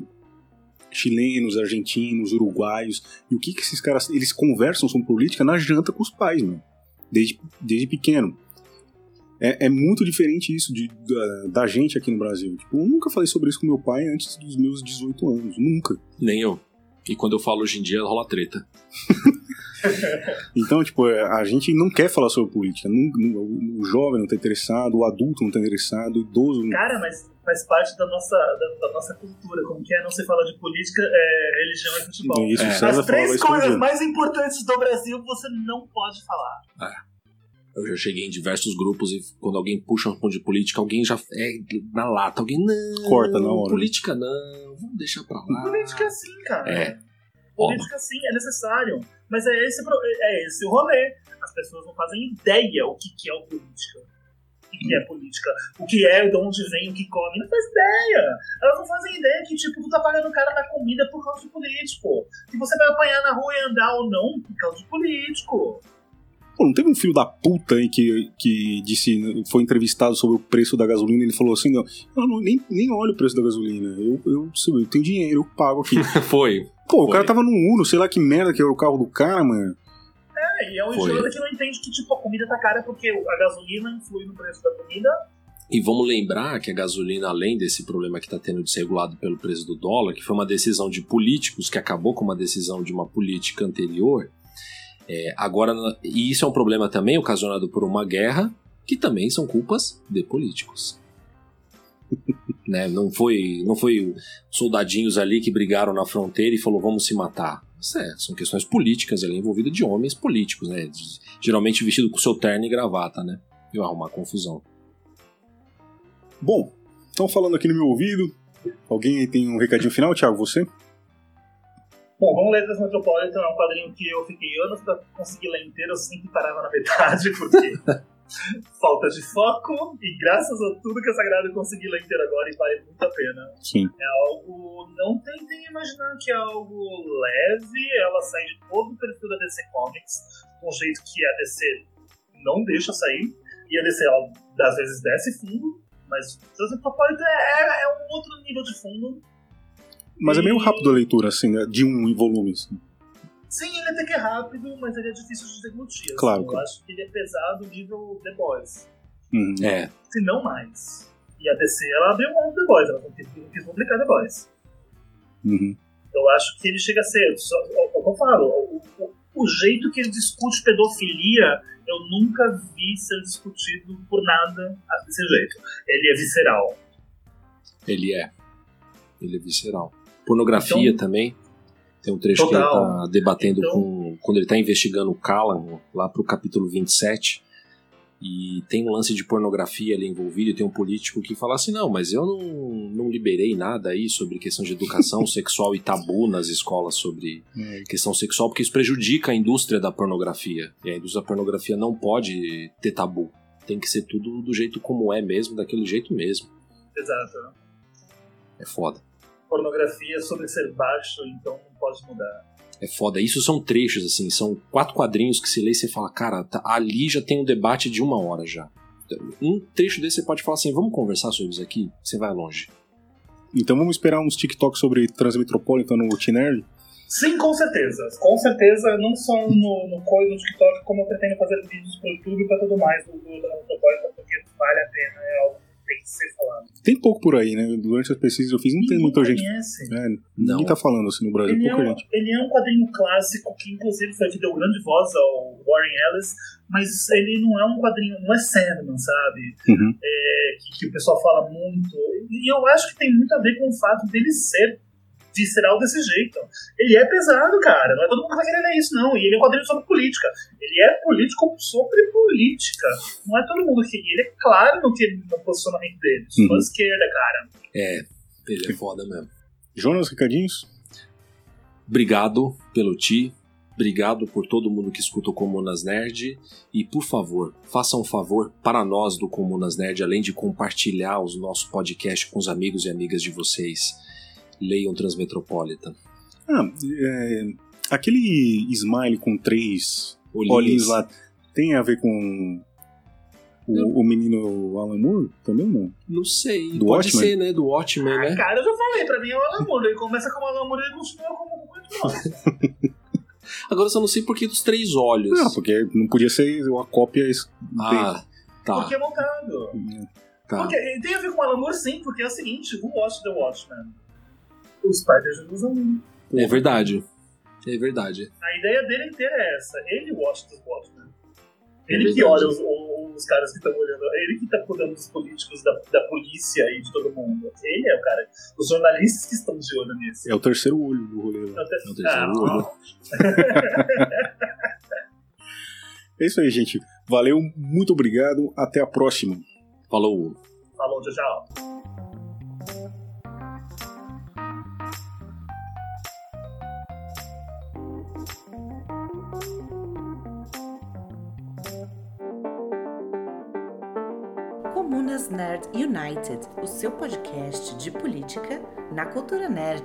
chilenos, argentinos, uruguaios. E o que, que esses caras. Eles conversam sobre política na janta com os pais, mano. Desde, desde pequeno. É, é muito diferente isso de, da, da gente aqui no Brasil. Tipo, eu nunca falei sobre isso com meu pai antes dos meus 18 anos. Nunca. Nem eu. E quando eu falo hoje em dia, rola treta. Então, tipo, a gente não quer falar sobre política. O jovem não tá interessado, o adulto não tá interessado, o idoso não. Cara, mas faz parte da nossa, da, da nossa cultura. Como que é? Não se fala de política, é, religião e futebol. Isso, É. o As três coisas mais importantes do Brasil você não pode falar. Eu já cheguei em diversos grupos e quando alguém puxa um ponto de política, alguém já é na lata. Alguém, não. Corta na hora, né? Política não, vamos deixar pra lá. Política sim, cara. É. Política sim, é necessário. Mas é esse, pro- é esse o rolê. As pessoas não fazem ideia o que, que é o política. O que, que é política. O que é, de onde vem, o que come. Não faz ideia. Elas não fazem ideia que, tipo, tu tá pagando o cara na comida por causa de político. Que você vai apanhar na rua e andar ou não por causa de político. Pô, não teve um filho da puta aí que, que disse, foi entrevistado sobre o preço da gasolina e ele falou assim: não, eu não- nem, nem olho o preço da gasolina. Eu, eu, eu tenho dinheiro, eu pago aqui. Foi. Pô, o Foi. cara tava num Uno, sei lá que merda que era o carro do cara, mano. É, e é um idiota que não entende que, tipo, a comida tá cara porque a gasolina influi no preço da comida. E vamos lembrar que a gasolina, além desse problema que está tendo de ser regulado pelo preço do dólar, que foi uma decisão de políticos, que acabou com uma decisão de uma política anterior, é, agora, e isso é um problema também ocasionado por uma guerra, que também são culpas de políticos. né? Não foi não foi soldadinhos ali que brigaram na fronteira e falou vamos se matar. É, são questões políticas ali envolvidas de homens políticos, né? Geralmente vestido com seu terno e gravata, né? E arrumar confusão. Bom, estão falando aqui no meu ouvido. Alguém tem um recadinho final, Thiago? Você? Bom, vamos ler Metropolitan é um quadrinho que eu fiquei anos pra conseguir ler inteiro, eu sempre parava na metade, porque falta de foco, e graças a tudo que a Sagrada eu consegui ler inteiro agora e vale muito a pena. Sim. É algo. Não tentem imaginar que é algo leve, ela sai de todo o perfil da DC Comics, de um jeito que a DC não deixa sair, e a DC ela, às vezes desce fundo, mas o Metropolitan é, é um outro nível de fundo. Mas é meio E- rápido a leitura, assim, né? de um volume. Assim. Sim, ele até que é rápido, mas ele é difícil de deglutir. assim. Claro, Eu claro. acho que ele é pesado nível The Boys. Uhum. É, Se não mais. E a DC, ela abriu mão do The Boys, ela não quis, não quis publicar The Boys. Uhum. Eu acho que ele chega a ser. Só, o, o que eu falo, o, o- o jeito que ele discute pedofilia, eu nunca vi ser discutido por nada desse jeito. Ele é visceral. ele é. Ele é visceral. Pornografia Então- também. Tem um trecho que ele Total. tá debatendo Então- com. Quando ele tá investigando o Callan, lá pro capítulo 27. E tem um lance de pornografia ali envolvido, e tem um político que fala assim: não, mas eu não, não liberei nada aí sobre questão de educação sexual e tabu nas escolas sobre É, questão sexual, porque isso prejudica a indústria da pornografia. E a indústria da pornografia não pode ter tabu. Tem que ser tudo do jeito como é mesmo, daquele jeito mesmo. Exato. É foda. Pornografia sobre ser baixo, então não pode mudar. É foda. Isso são trechos, assim, são quatro quadrinhos que você lê e você fala, cara, tá- ali já tem um debate de uma hora já. Um trecho desse você pode falar assim, vamos conversar sobre isso aqui? Você vai longe. Então vamos esperar uns TikTok sobre Transmetropolitan no T-Nerd? Sim, com certeza. Com certeza, não só no, no Coi, no TikTok, como eu pretendo fazer vídeos pro YouTube e pra tudo mais do, do, da Metropolitan, porque vale a pena, é algo tem que ser falado. Tem pouco por aí, né? Durante as pesquisas que eu fiz, não tem Ninguém muita gente. conhece. É, Não. ninguém tá falando assim no Brasil, Ele é, pouca um, gente. ele é um quadrinho clássico que, inclusive, foi o que deu grande voz ao Warren Ellis, mas ele não é um quadrinho, não é Sandman, sabe? Uhum. É, que, que o pessoal fala muito. E eu acho que tem muito a ver com o fato dele ser visceral desse jeito. Ele é pesado, cara. Não é todo mundo que vai querer ler isso, não. E ele é um quadrinho sobre política. Ele é político sobre política. Não é todo mundo que. Ele é claro no, que, no posicionamento dele. Sou Uhum. esquerda, cara. É, ele é foda mesmo. Jonas, recadinhos? Obrigado pelo Ti. Obrigado por todo mundo que escuta o Comunas Nerd. E, por favor, façam um favor para nós do Comunas Nerd, além de compartilhar os nossos podcasts com os amigos e amigas de vocês. Leiam Transmetropolitan. Ah, é, aquele smile com três Olhinhos. olhinhos lá tem a ver com O, o menino Alan Moore também não. Não sei. Do Pode Watchmen? ser, né? Do Watchmen, Ah, né? cara, eu já falei, pra mim é o Alan Moore. Ele começa como Alan Moore e ele continua como muito bom. Agora eu só não sei por que dos três olhos. Não, porque não podia ser uma cópia ah, tá. Porque é montado. dele. tá. Porque tem a ver com o Alan Moore, sim, porque é o seguinte: Who Watched the Watchmen? O Spider usa um. É verdade. É verdade. A ideia dele inteira é essa. Ele watch the Watchmen. É Ele que verdade. olha os, os- caras que estão olhando. Ele que tá cuidando dos políticos, da, da polícia e de todo mundo. Ele é o cara. Os jornalistas que estão de olho nisso. É o terceiro olho do rolê lá. Até- É o terceiro Ah, olho. É isso aí, gente. Valeu, muito obrigado. Até a próxima. Falou. Falou, tchau, tchau. Comunas Nerd United, o seu podcast de política na cultura nerd.